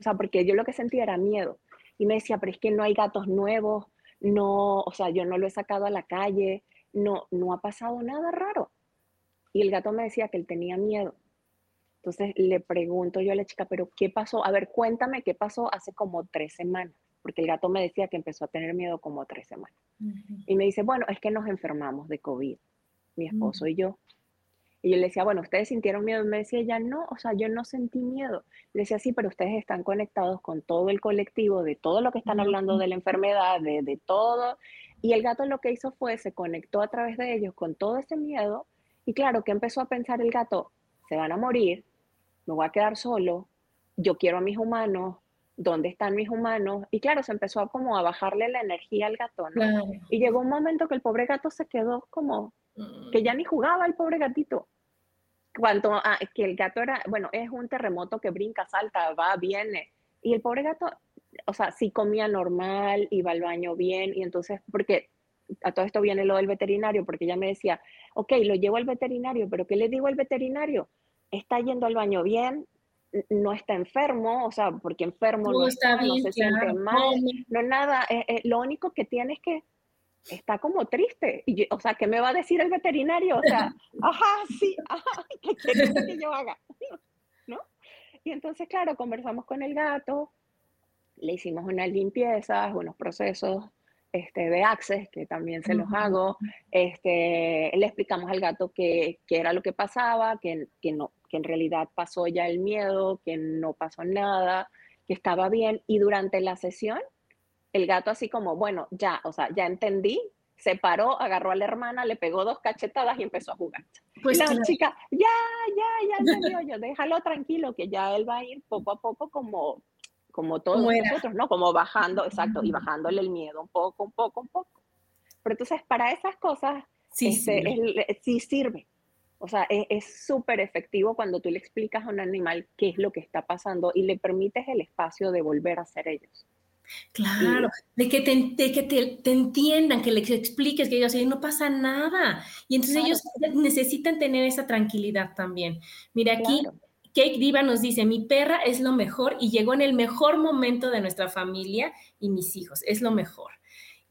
O sea, porque yo lo que sentía era miedo. Y me decía, pero es que no hay gatos nuevos, no, o sea, yo no lo he sacado a la calle, no, no ha pasado nada raro. Y el gato me decía que él tenía miedo. Entonces le pregunto yo a la chica, pero ¿qué pasó? A ver, cuéntame qué pasó hace como tres semanas, porque el gato me decía que empezó a tener miedo como tres semanas. Y me dice, bueno, es que nos enfermamos de COVID, mi esposo y yo. Y yo le decía, bueno, ¿ustedes sintieron miedo? Y me decía ella, no, o sea, yo no sentí miedo. Le decía, sí, pero ustedes están conectados con todo el colectivo, de todo lo que están hablando de la enfermedad, de, de todo. Y el gato lo que hizo fue, se conectó a través de ellos con todo ese miedo. Y claro, que empezó a pensar el gato, se van a morir, me voy a quedar solo, yo quiero a mis humanos, ¿dónde están mis humanos? Y claro, se empezó a como a bajarle la energía al gato, ¿no? Y llegó un momento que el pobre gato se quedó como que ya ni jugaba el pobre gatito. Cuanto a que el gato era, bueno, es un terremoto que brinca, salta, va, viene. Y el pobre gato, o sea, sí comía normal, iba al baño bien, y entonces, porque a todo esto viene lo del veterinario, porque ella me decía, ok, lo llevo al veterinario, pero ¿qué le digo al veterinario? Está yendo al baño bien, no está enfermo, o sea, porque enfermo no, está, no se siente mal, no, nada, eh, eh, lo único que tiene es que está como triste. Y o sea, ¿qué me va a decir el veterinario? O sea, ajá, sí, ajá, ¿qué quieres que yo haga? ¿No? Y entonces, claro, conversamos con el gato le hicimos unas limpiezas, unos procesos este, de access, que también se los hago. Este, le explicamos al gato qué, era lo que pasaba, que, que, no, que en realidad pasó ya el miedo, que no pasó nada, que estaba bien. Y durante la sesión, el gato así como, bueno, ya, o sea, ya entendí, se paró, agarró a la hermana, le pegó dos cachetadas y empezó a jugar. Pues la chica, ya, ya, ya entendió yo, déjalo tranquilo, que ya él va a ir poco a poco como, como todos nosotros, ¿no? Como bajando, exacto, y bajándole el miedo un poco, un poco, un poco. Pero entonces, para esas cosas, sí, este, sí sirve. O sea, es súper efectivo cuando tú le explicas a un animal qué es lo que está pasando y le permites el espacio de volver a ser ellos. Claro, de que, te, que te, entiendan, que les expliques, que ellos no pasa nada. Y entonces ellos necesitan tener esa tranquilidad también. Mira, aquí Cake Diva nos dice, mi perra es lo mejor y llegó en el mejor momento de nuestra familia y mis hijos, es lo mejor.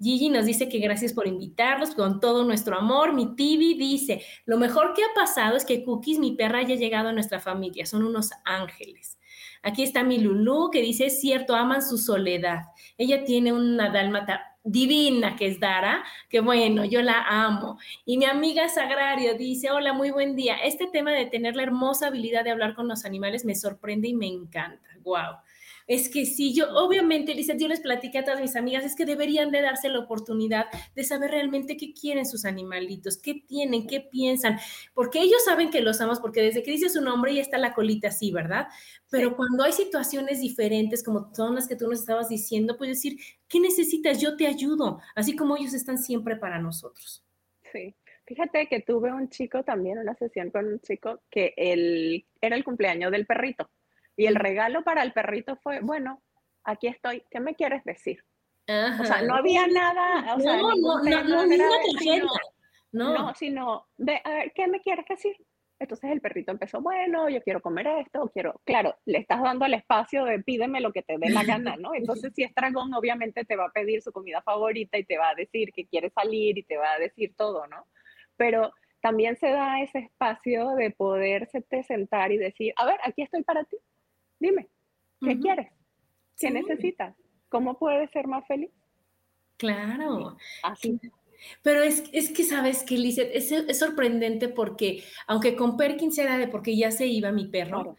Gigi nos dice que gracias por invitarlos con todo nuestro amor. Mi Tibi dice, lo mejor que ha pasado es que Cookies, mi perra, haya llegado a nuestra familia. Son unos ángeles. Aquí está mi Lulu que dice, es cierto, aman su soledad. Ella tiene una dálmata divina que es Dara, que bueno, yo la amo. Y mi amiga Sagrario dice, hola, muy buen día. Este tema de tener la hermosa habilidad de hablar con los animales me sorprende y me encanta. Wow es que sí, yo obviamente, Lizeth, yo les platiqué a todas mis amigas, es que deberían de darse la oportunidad de saber realmente qué quieren sus animalitos, qué tienen, qué piensan, porque ellos saben que los amamos, porque desde que dice su nombre ya está la colita así, ¿verdad? Pero cuando hay situaciones diferentes, como son las que tú nos estabas diciendo, pues decir, ¿qué necesitas? Yo te ayudo, así como ellos están siempre para nosotros. Sí. Fíjate que tuve un chico también, una sesión con un chico que él, era el cumpleaños del perrito. Y el regalo para el perrito fue, bueno, aquí estoy, ¿qué me quieres decir? O sea, no había nada, o sea, no, no, no, no, no, no, no, sino, de, a ver, ¿qué me quieres decir? Entonces el perrito empezó, bueno, yo quiero comer esto, quiero, claro, le estás dando el espacio de pídeme lo que te dé la gana, ¿no? Entonces si es dragón, obviamente te va a pedir su comida favorita y te va a decir que quiere salir y te va a decir todo, ¿no? Pero también se da ese espacio de poderse sentar y decir, a ver, aquí estoy para ti, Dime, ¿qué quieres? ¿Qué necesitas? ¿Cómo puedes ser más feliz? Claro. Así. Pero es, que, ¿sabes que Lizeth? Es, es, sorprendente porque, aunque con Perkins era de porque ya se iba mi perro,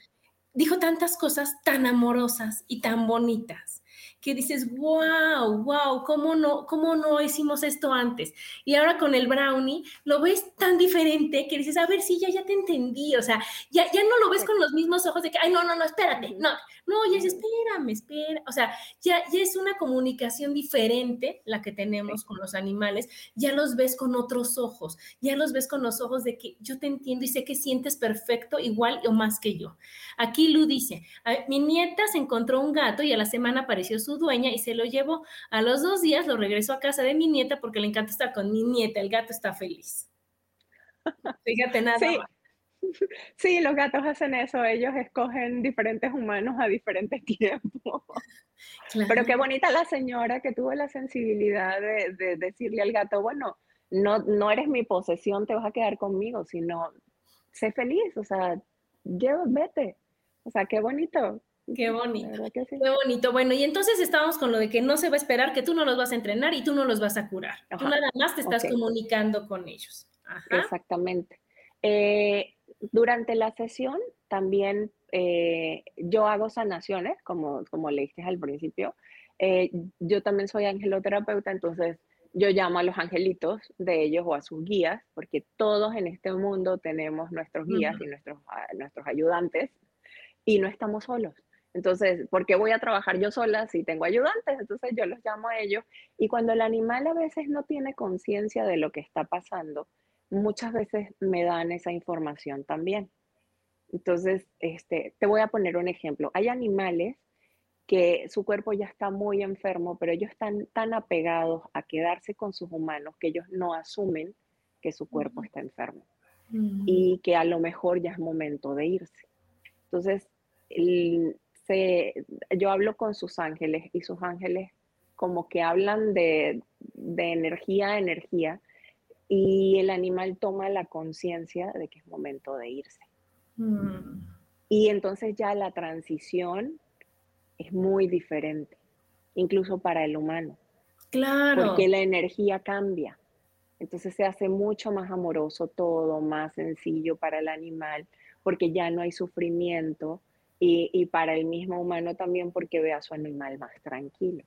dijo tantas cosas tan amorosas y tan bonitas que dices, wow, wow, ¿cómo no, cómo no hicimos esto antes? Y ahora con el brownie lo ves tan diferente que dices, a ver, sí, ya, ya te entendí, o sea, ya, ya no lo ves con los mismos ojos de que, ay, no, no, no, espérate, no, no, ya es, espérame, espera, o sea, ya, ya es una comunicación diferente la que tenemos con los animales, ya los ves con otros ojos, ya los ves con los ojos de que yo te entiendo y sé que sientes perfecto, igual o más que yo. Aquí Lu dice, mi nieta se encontró un gato y a la semana apareció su dueña y se lo llevó. A los dos días lo regresó a casa de mi nieta porque le encanta estar con mi nieta. El gato está feliz. Fíjate nada. Sí. Sí, los gatos hacen eso, ellos escogen diferentes humanos a diferentes tiempos. Pero qué bonita la señora que tuvo la sensibilidad de, decirle al gato, bueno, no, no eres mi posesión, te vas a quedar conmigo, sino sé feliz, o sea, lleva, vete. O sea, qué bonito. Qué bonito. Qué bonito. Bueno, y entonces estábamos con lo de que no se va a esperar, que tú no los vas a entrenar y tú no los vas a curar. Tú nada más te estás comunicando con ellos. Exactamente. Eh, durante la sesión también eh, yo hago sanaciones, como, como leíste al principio. Eh, yo también soy angeloterapeuta, entonces yo llamo a los angelitos de ellos o a sus guías, porque todos en este mundo tenemos nuestros guías y nuestros, ah, nuestros ayudantes y no estamos solos. Entonces, ¿por qué voy a trabajar yo sola si tengo ayudantes? Entonces yo los llamo a ellos y cuando el animal a veces no tiene conciencia de lo que está pasando, muchas veces me dan esa información también. Entonces, este, te voy a poner un ejemplo. Hay animales que su cuerpo ya está muy enfermo, pero ellos están tan apegados a quedarse con sus humanos que ellos no asumen que su cuerpo está enfermo y que a lo mejor ya es momento de irse. Entonces, yo hablo con sus ángeles y sus ángeles como que hablan de, energía a energía y el animal toma la conciencia de que es momento de irse. Mm. Y entonces ya la transición es muy diferente. incluso para el humano. Claro. Porque la energía cambia. Entonces se hace mucho más amoroso todo, más sencillo para el animal, porque ya no hay sufrimiento y, para el mismo humano también porque ve a su animal más tranquilo.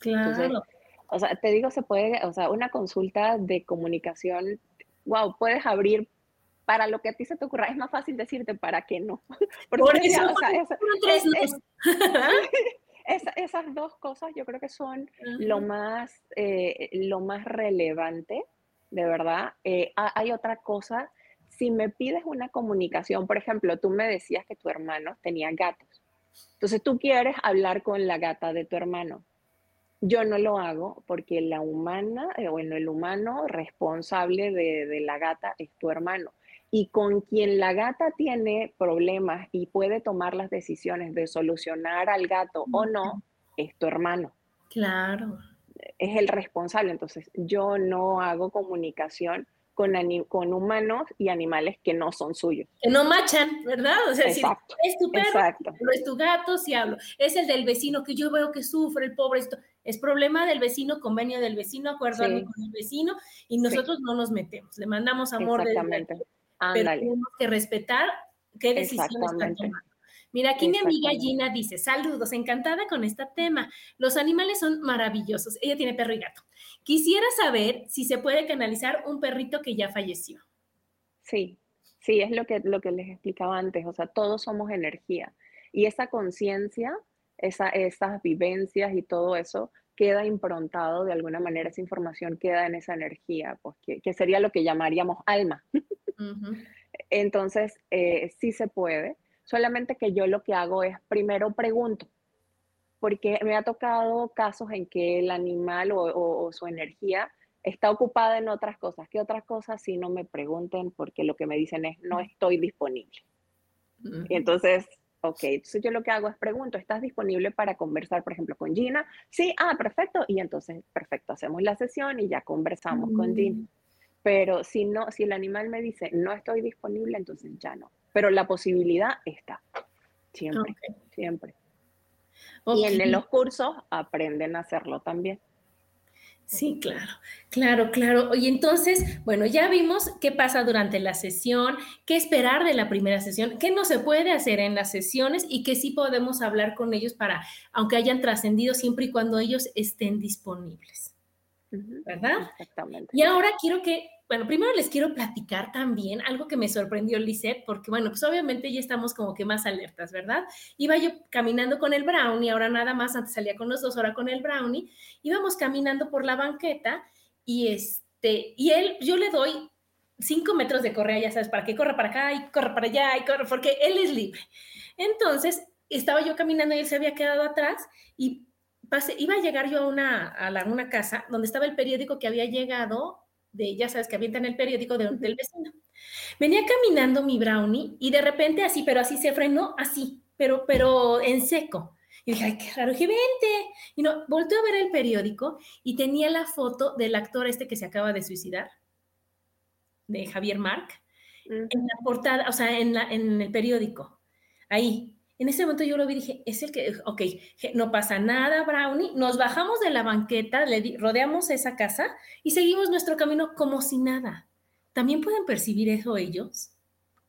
Claro. O sea, te digo, se puede, o sea, una consulta de comunicación, wow, puedes abrir para lo que a ti se te ocurra. Es más fácil decirte para qué no. Por eso, esas dos cosas yo creo que son lo, más, eh, lo más relevante, de verdad. Eh, hay otra cosa, si me pides una comunicación, por ejemplo, tú me decías que tu hermano tenía gatos. Entonces tú quieres hablar con la gata de tu hermano. Yo no lo hago porque la humana, eh, bueno, el humano responsable de, de la gata es tu hermano y con quien la gata tiene problemas y puede tomar las decisiones de solucionar al gato o no, es tu hermano. Claro. Es el responsable. Entonces, yo no hago comunicación con, con humanos y animales que no son suyos. Que no machan, ¿verdad? O sea, exacto, si es tu perro, no es tu gato, si hablo. Es el del vecino que yo veo que sufre, el pobre. Esto. Es problema del vecino, convenio del vecino, acuerdo con el vecino, y nosotros no nos metemos. Le mandamos amor del pero tenemos que respetar qué decisión está tomando. Mira, aquí mi amiga Gina dice, saludos, encantada con este tema. Los animales son maravillosos. Ella tiene perro y gato. Quisiera saber si se puede canalizar un perrito que ya falleció. Sí, sí, es lo que, lo que les explicaba antes. O sea, todos somos energía. Y esa conciencia, esa, esas vivencias y todo eso queda improntado de alguna manera, esa información queda en esa energía, pues que, sería lo que llamaríamos alma. Entonces, eh, sí se puede, solamente que yo lo que hago es primero pregunto, porque me ha tocado casos en que el animal o, su energía está ocupada en otras cosas, que otras cosas si no me pregunten, porque lo que me dicen es no estoy disponible. Y entonces Ok, entonces yo lo que hago es pregunto, ¿estás disponible para conversar, por ejemplo, con Gina? Sí, ah, perfecto. Y entonces, perfecto, hacemos la sesión y ya conversamos con Gina. Mm. Pero si no, si el animal me dice, no estoy disponible, entonces ya no. Pero la posibilidad está. Siempre, siempre. Y en los cursos aprenden a hacerlo también. Sí, claro, claro, claro. Y entonces, bueno, ya vimos qué pasa durante la sesión, qué esperar de la primera sesión, qué no se puede hacer en las sesiones y que sí podemos hablar con ellos para, aunque hayan trascendido, siempre y cuando ellos estén disponibles. ¿Verdad? Exactamente. Y ahora quiero que bueno, primero les quiero platicar también algo que me sorprendió Lisette, porque bueno, pues obviamente ya estamos como que más alertas, ¿verdad? Iba yo caminando con el brownie, ahora nada más, antes salía con los dos, ahora con el brownie, íbamos caminando por la banqueta y este, y él, yo le doy cinco metros de correa, ya sabes, para que corra para acá y corra para allá y corra, porque él es libre. Entonces, estaba yo caminando y él se había quedado atrás y pasé, iba a llegar yo a una, a la, una casa donde estaba el periódico que había llegado de, ya sabes, que avientan el periódico del vecino. Venía caminando mi brownie y de repente así, pero así se frenó, así, pero, pero en seco. Y dije, ay, qué raro, dije, vente. Y no, volteó a ver el periódico y tenía la foto del actor este que se acaba de suicidar, de Javier Marc, en la portada, o sea, en, la, en el periódico, ahí. En ese momento yo lo vi y dije, es el que, ok, no pasa nada, Brownie. Nos bajamos de la banqueta, le rodeamos esa casa y seguimos nuestro camino como si nada. ¿También pueden percibir eso ellos?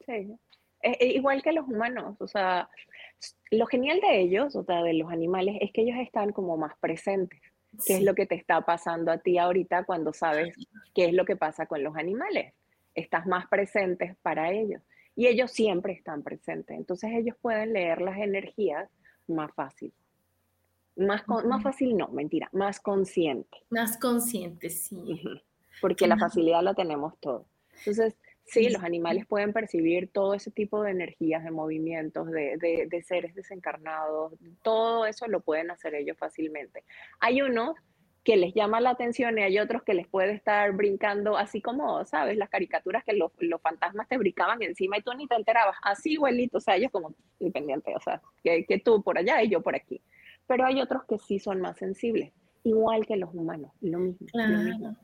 Sí, e, e, igual que los humanos. O sea, lo genial de ellos, o sea, de los animales, es que ellos están como más presentes. ¿Qué es lo que te está pasando a ti ahorita cuando sabes qué es lo que pasa con los animales? Estás más presentes para ellos y ellos siempre están presentes. Entonces ellos pueden leer las energías más fácil. Más, más fácil no, mentira, más consciente. Más consciente, sí. Porque la facilidad la tenemos todos. Entonces, sí, los animales pueden percibir todo ese tipo de energías, de movimientos, de, de, de seres desencarnados, todo eso lo pueden hacer ellos fácilmente. Hay unos que les llama la atención y hay otros que les puede estar brincando, así como, ¿sabes? Las caricaturas que los, fantasmas te brincaban encima y tú ni te enterabas, así igualito, o sea, ellos como independientes, o sea, que, que, tú por allá y yo por aquí. Pero hay otros que sí son más sensibles, igual que los humanos, lo mismo. Claro.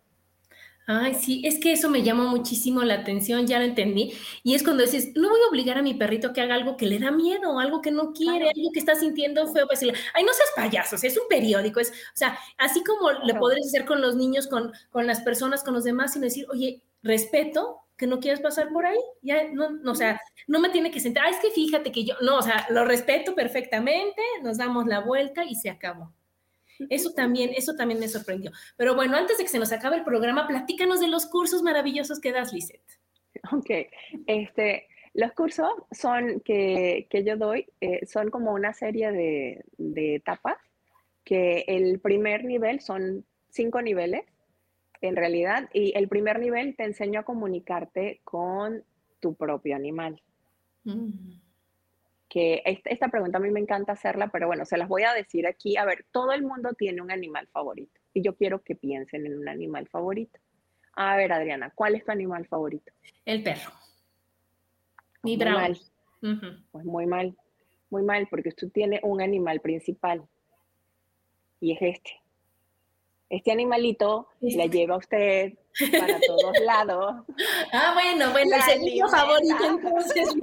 Ay, sí, es que eso me llamó muchísimo la atención, ya lo entendí. Y es cuando dices, no voy a obligar a mi perrito que haga algo que le da miedo, algo que no quiere, algo que está sintiendo feo, pues decirle, ay, no seas payasos, es un periódico, es, o sea, así como le podrías hacer con los niños, con, con las personas, con los demás, sino decir, oye, respeto que no quieres pasar por ahí, ya, no, no, o sea, no me tiene que sentar, ah, es que fíjate que yo, no, o sea, lo respeto perfectamente, nos damos la vuelta y se acabó. Eso también, eso también me sorprendió. Pero bueno, antes de que se nos acabe el programa, platícanos de los cursos maravillosos que das, Lisette. Ok, este, los cursos son que, que yo doy, eh, son como una serie de, de etapas, que el primer nivel son cinco niveles, en realidad, y el primer nivel te enseño a comunicarte con tu propio animal. Mm que esta pregunta a mí me encanta hacerla, pero bueno, se las voy a decir aquí. A ver, todo el mundo tiene un animal favorito y yo quiero que piensen en un animal favorito. A ver, Adriana, ¿cuál es tu animal favorito? El perro. Mi muy mal. Pues muy mal, muy mal, porque usted tiene un animal principal y es este. Este animalito la lleva a usted para todos lados. Ah, bueno, bueno, es el favorito entonces.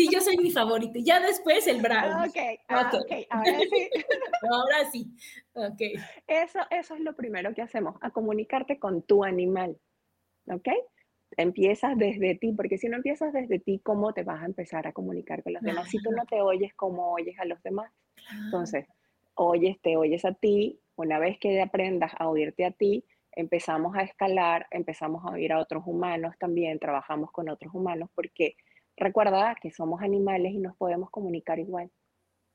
Sí, yo soy mi favorito. Ya después el brown. Ok, ah, okay. ahora sí. ahora sí. Ok. Eso, eso es lo primero que hacemos, a comunicarte con tu animal. ¿Ok? Empiezas desde ti, porque si no empiezas desde ti, ¿cómo te vas a empezar a comunicar con los demás? Si tú no te oyes, ¿cómo oyes a los demás? Entonces, oyes, te oyes a ti. Una vez que aprendas a oírte a ti, empezamos a escalar, empezamos a oír a otros humanos también, trabajamos con otros humanos, porque recuerda que somos animales y nos podemos comunicar igual.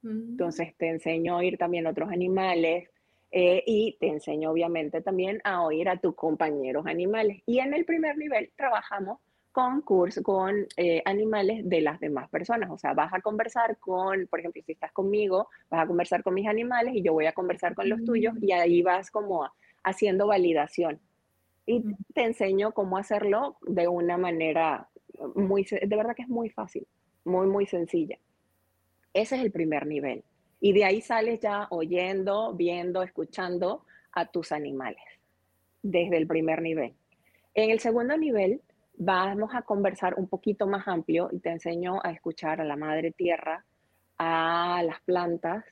Mm. Entonces te enseño a oír también otros animales eh, y te enseño obviamente también a oír a tus compañeros animales. Y en el primer nivel trabajamos con cursos, con eh, animales de las demás personas. O sea, vas a conversar con, por ejemplo, si estás conmigo, vas a conversar con mis animales y yo voy a conversar con los tuyos mm. y ahí vas como haciendo validación. Y mm. te enseño cómo hacerlo de una manera muy, de verdad que es muy fácil, muy, muy sencilla. Ese es el primer nivel. Y de ahí sales ya oyendo, viendo, escuchando a tus animales, desde el primer nivel. En el segundo nivel vamos a conversar un poquito más amplio y te enseño a escuchar a la madre tierra, a las plantas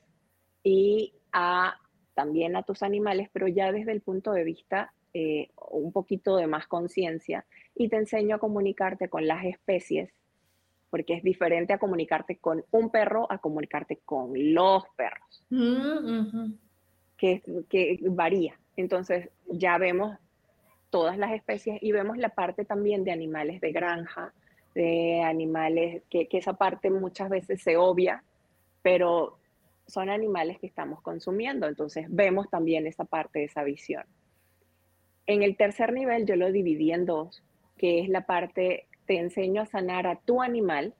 y a también a tus animales, pero ya desde el punto de vista eh, un poquito de más conciencia y te enseño a comunicarte con las especies, porque es diferente a comunicarte con un perro a comunicarte con los perros, mm, que, que varía. Entonces ya vemos todas las especies y vemos la parte también de animales de granja, de animales, que, que, esa parte muchas veces se obvia, pero son animales que estamos consumiendo, entonces vemos también esa parte de esa visión. En el tercer nivel yo lo dividí en dos, que es la parte, te enseño a sanar a tu animal,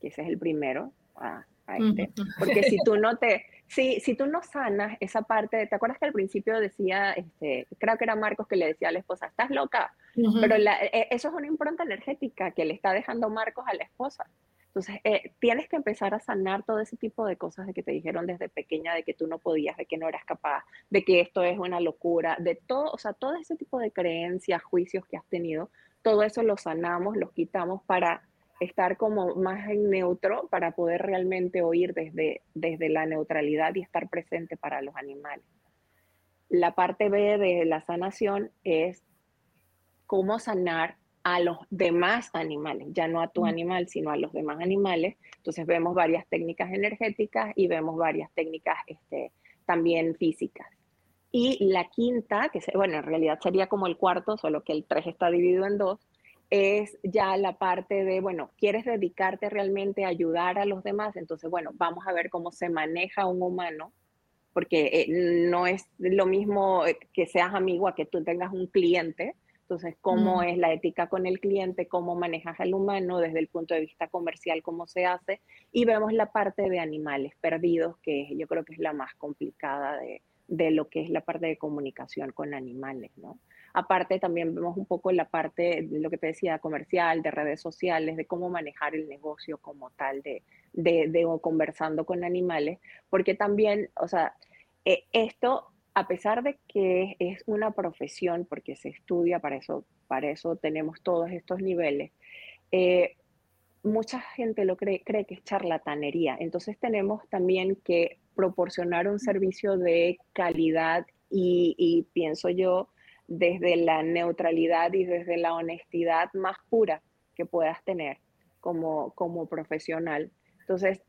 que ese es el primero, a, este, porque si tú no te, si, si tú no sanas esa parte, ¿te acuerdas que al principio decía, este, creo que era Marcos que le decía a la esposa, estás loca? Pero e, eso es una impronta energética que le está dejando Marcos a la esposa. Entonces, eh, tienes que empezar a sanar todo ese tipo de cosas de que te dijeron desde pequeña, de que tú no podías, de que no eras capaz, de que esto es una locura, de todo, o sea, todo ese tipo de creencias, juicios que has tenido, todo eso lo sanamos, lo quitamos para estar como más en neutro, para poder realmente oír desde, desde la neutralidad y estar presente para los animales. La parte B de la sanación es cómo sanar a los demás animales, ya no a tu mm. animal, sino a los demás animales. Entonces vemos varias técnicas energéticas y vemos varias técnicas este, también físicas. Y la quinta, que bueno, en realidad sería como el cuarto, solo que el tres está dividido en dos, es ya la parte de, bueno, ¿quieres dedicarte realmente a ayudar a los demás? Entonces, bueno, vamos a ver cómo se maneja un humano, porque eh, no es lo mismo eh, que seas amigo a que tú tengas un cliente. Entonces, ¿cómo mm. es la ética con el cliente? ¿Cómo manejas al humano desde el punto de vista comercial? ¿Cómo se hace? Y vemos la parte de animales perdidos, que yo creo que es la más complicada de, de lo que es la parte de comunicación con animales, ¿no? Aparte también vemos un poco la parte de lo que te decía, comercial, de redes sociales, de cómo manejar el negocio como tal, de, de, conversando con animales, porque también, o sea, eh, esto a pesar de que es una profesión, porque se estudia, para eso, para eso tenemos todos estos niveles, eh, mucha gente lo cree, cree que es charlatanería. Entonces tenemos también que proporcionar un servicio de calidad y, pienso yo desde la neutralidad y desde la honestidad más pura que puedas tener como, como profesional. Entonces,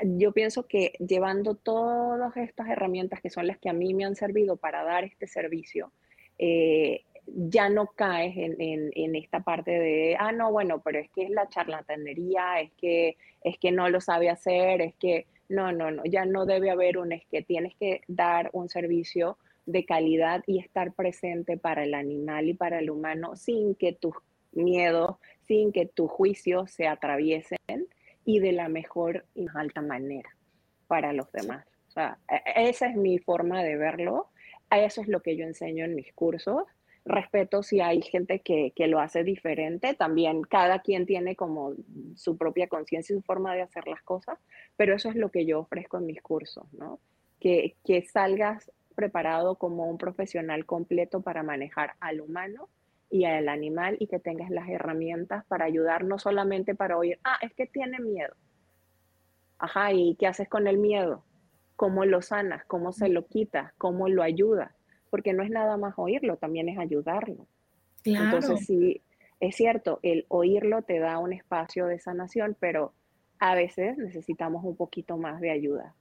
yo pienso que llevando todas estas herramientas que son las que a mí me han servido para dar este servicio, eh, ya no caes en, esta parte de, ah, no, bueno, pero es que es la charlatanería, es que, es que no lo sabe hacer, es que, no, no, no, ya no debe haber un, es que tienes que dar un servicio de calidad y estar presente para el animal y para el humano sin que tus miedos, sin que tus juicios se atraviesen y de la mejor y más alta manera para los demás. O sea, e, e, esa es mi forma de verlo. Eso es lo que yo enseño en mis cursos respeto si hay gente que, lo hace diferente, también cada quien tiene como su propia conciencia y su forma de hacer las cosas, pero eso es lo que yo ofrezco en mis cursos, ¿no? Que, que salgas preparado como un profesional completo para manejar al humano y al animal y que tengas las herramientas para ayudar, no solamente para oír, ah, es que tiene miedo. Ajá, ¿y qué haces con el miedo? ¿Cómo lo sanas? ¿Cómo se lo quitas? ¿Cómo lo ayudas? Porque no es nada más oírlo, también es ayudarlo. Entonces, sí, es cierto, el oírlo te da un espacio de sanación, pero a veces necesitamos un poquito más de ayuda.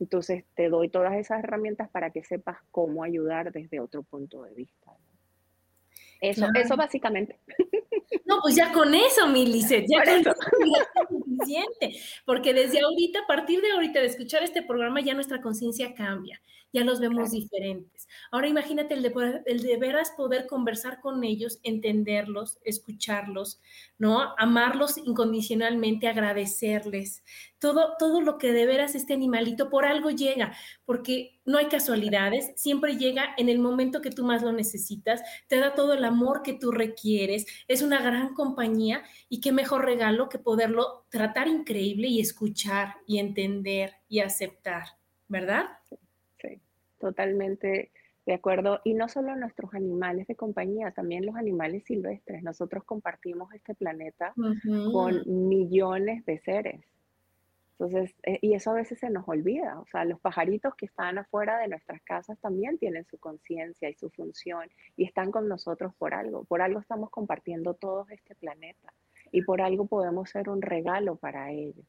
Entonces, te doy todas esas herramientas para que sepas cómo ayudar desde otro punto de vista. Eso, eso básicamente. No, pues ya con eso, mi Lizeth, ya con eso es suficiente, porque desde ahorita, a partir de ahorita, de escuchar este programa, ya nuestra conciencia cambia, ya los vemos diferentes. Ahora imagínate el de, el de veras poder conversar con ellos, entenderlos, escucharlos, ¿no? Amarlos incondicionalmente, agradecerles, todo, todo lo que de veras este animalito por algo llega, porque no hay casualidades, siempre llega en el momento que tú más lo necesitas, te da todo el amor que tú requieres, es una gran compañía y qué mejor regalo que poderlo tratar increíble y escuchar y entender y aceptar, ¿verdad? Totalmente de acuerdo. Y no solo nuestros animales de compañía, también los animales silvestres. Nosotros compartimos este planeta con millones de seres. Entonces, eh, y eso a veces se nos olvida, o sea, los pajaritos que están afuera de nuestras casas también tienen su conciencia y su función y están con nosotros por algo, por algo estamos compartiendo todo este planeta y por algo podemos ser un regalo para ellos.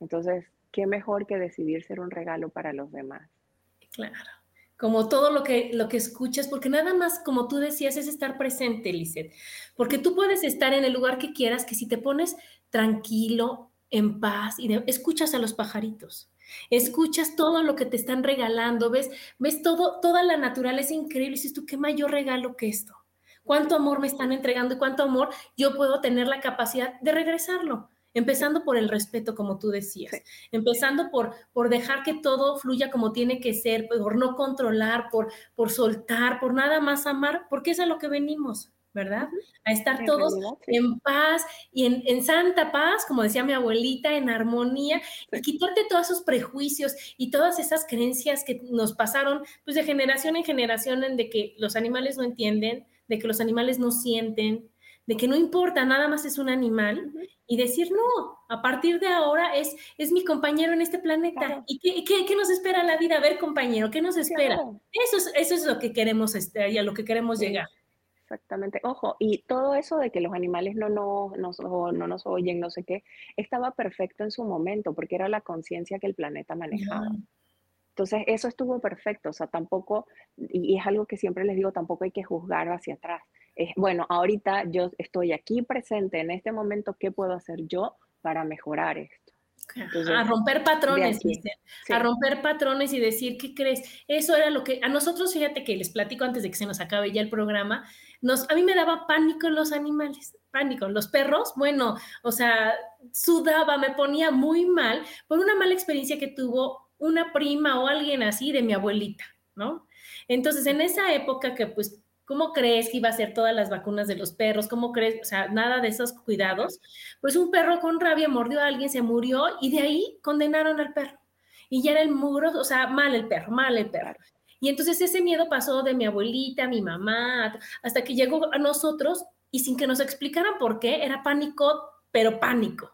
Entonces, ¿qué mejor que decidir ser un regalo para los demás? Claro, como todo lo que, lo que escuchas, porque nada más, como tú decías, es estar presente, Lizeth, porque tú puedes estar en el lugar que quieras, que si te pones tranquilo, en paz y escuchas a los pajaritos. Escuchas todo lo que te están regalando, ves, ves todo, toda la naturaleza increíble. Y dices tú, qué mayor regalo que esto. Cuánto amor me están entregando y cuánto amor yo puedo tener la capacidad de regresarlo. Empezando por el respeto, como tú decías. Empezando por, por dejar que todo fluya como tiene que ser, por no controlar, por, por soltar, por nada más amar, porque es a lo que venimos. ¿verdad? A estar todos en paz y en, santa paz, como decía mi abuelita, en armonía, y quitarte todos esos prejuicios y todas esas creencias que nos pasaron, pues de generación en generación, en de que los animales no entienden, de que los animales no sienten, de que no importa, nada más es un animal, y decir, no, a partir de ahora es, es mi compañero en este planeta. ¿Y qué, qué, nos espera la vida? A ver, compañero, ¿qué nos espera? Eso, es, eso es lo que queremos, este, y a lo que queremos llegar. Exactamente. Ojo, y todo eso de que los animales no, no, no, no nos oyen, no sé qué, estaba perfecto en su momento porque era la conciencia que el planeta manejaba. Entonces, eso estuvo perfecto. O sea, tampoco, y es algo que siempre les digo, tampoco hay que juzgar hacia atrás. Es, bueno, ahorita yo estoy aquí presente en este momento, ¿qué puedo hacer yo para mejorar esto? a romper patrones, a romper patrones y decir, ¿qué crees? Eso era lo que a nosotros, fíjate que les platico antes de que se nos acabe ya el programa, nos, a mí me daba pánico los animales, pánico. Los perros, bueno, o sea, sudaba, me ponía muy mal por una mala experiencia que tuvo una prima o alguien así de mi abuelita, ¿no? Entonces, en esa época que pues ¿Cómo crees que iba a ser todas las vacunas de los perros? ¿Cómo crees? O sea, nada de esos cuidados. Pues un perro con rabia mordió a alguien, se murió y de ahí condenaron al perro. Y ya era el muro, o sea, mal el perro, mal el perro. Y entonces ese miedo pasó de mi abuelita, mi mamá, hasta que llegó a nosotros y sin que nos explicaran por qué, era pánico, pero pánico.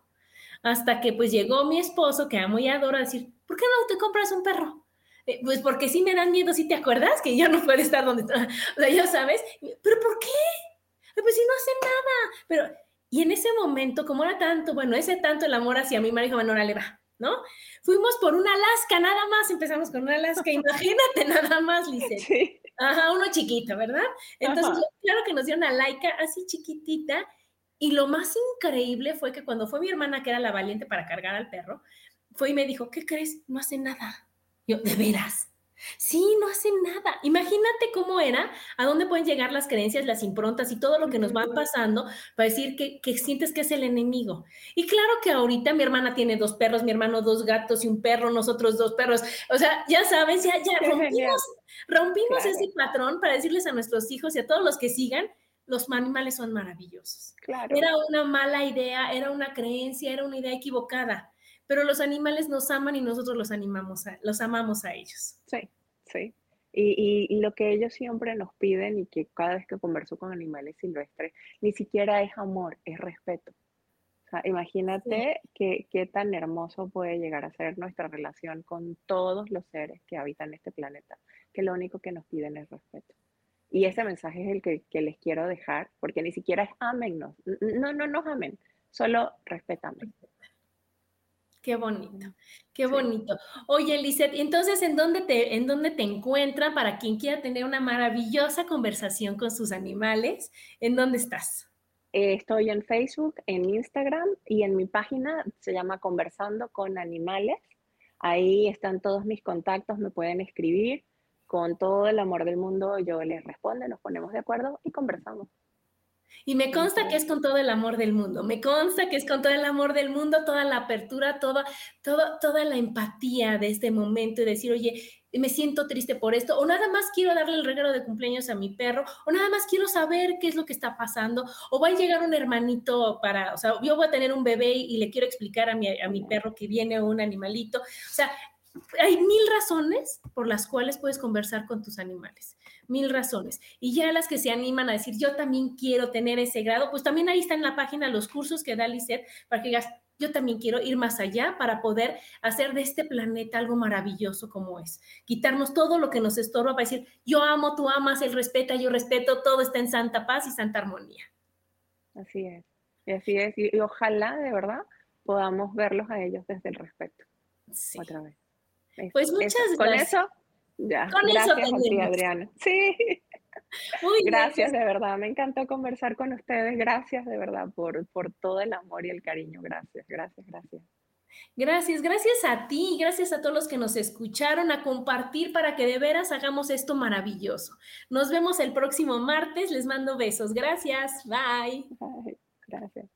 Hasta que pues llegó mi esposo, que amo y adoro, a decir, ¿por qué no te compras un perro? Eh, pues porque sí me dan miedo, ¿sí te acuerdas? Que ya no puede estar donde. O sea, ya sabes, ¿pero por qué? Pues si no hace nada. Pero, y en ese momento, como era tanto, bueno, ese tanto el amor hacia mí, me dijo, bueno, le va, ¿no? Fuimos por una Alaska, nada más, empezamos con una Alaska, imagínate nada más, Lice. Sí. Ajá, uno chiquito, ¿verdad? Entonces, claro que nos dio una laica así chiquitita, y lo más increíble fue que cuando fue mi hermana, que era la valiente para cargar al perro, fue y me dijo, ¿qué crees? No hace nada. Yo, ¿de veras? Sí, no hace nada. Imagínate cómo era, a dónde pueden llegar las creencias, las improntas y todo lo que nos va pasando para decir que, que, sientes que es el enemigo. Y claro que ahorita mi hermana tiene dos perros, mi hermano dos gatos y un perro, nosotros dos perros. O sea, ya sabes, ya, ya rompimos, rompimos ese patrón para decirles a nuestros hijos y a todos los que sigan, los animales son maravillosos. Claro. Era una mala idea, era una creencia, era una idea equivocada pero los animales nos aman y nosotros los animamos, a, los amamos a ellos. Sí, sí. Y, y, lo que ellos siempre nos piden y que cada vez que converso con animales silvestres, ni siquiera es amor, es respeto. O sea, imagínate qué, qué tan hermoso puede llegar a ser nuestra relación con todos los seres que habitan este planeta, que lo único que nos piden es respeto. Y ese mensaje es el que, que les quiero dejar, porque ni siquiera es amennos, no, no nos amen, solo respétame. Qué bonito, qué bonito. Oye, Lizeth, entonces, ¿en dónde, te, ¿en dónde te encuentran para quien quiera tener una maravillosa conversación con sus animales? ¿En dónde estás? Eh, estoy en Facebook, en Instagram y en mi página se llama Conversando con Animales. Ahí están todos mis contactos, me pueden escribir. Con todo el amor del mundo yo les respondo, nos ponemos de acuerdo y conversamos. Y me consta que es con todo el amor del mundo, me consta que es con todo el amor del mundo, toda la apertura, toda, toda, toda la empatía de este momento y decir, oye, me siento triste por esto, o nada más quiero darle el regalo de cumpleaños a mi perro, o nada más quiero saber qué es lo que está pasando, o va a llegar un hermanito para, o sea, yo voy a tener un bebé y le quiero explicar a mi, a mi perro que viene un animalito. O sea, hay mil razones por las cuales puedes conversar con tus animales mil razones. Y ya las que se animan a decir, yo también quiero tener ese grado, pues también ahí está en la página los cursos que da Lisset para que digas, yo también quiero ir más allá para poder hacer de este planeta algo maravilloso como es. Quitarnos todo lo que nos estorba para decir, yo amo, tú amas, él respeta, yo respeto, todo está en santa paz y santa armonía. Así es, y así es. Y, ojalá, de verdad, podamos verlos a ellos desde el respeto. Sí. Otra vez. Pues muchas gracias. Con eso ya, gracias a ti, Adriana. Sí. gracias, de verdad. Me encantó conversar con ustedes. Gracias, de verdad, por, por todo el amor y el cariño. Gracias, gracias, gracias. Gracias, gracias a ti, gracias a todos los que nos escucharon, a compartir para que de veras hagamos esto maravilloso. Nos vemos el próximo martes, les mando besos. Gracias, bye. bye. Gracias.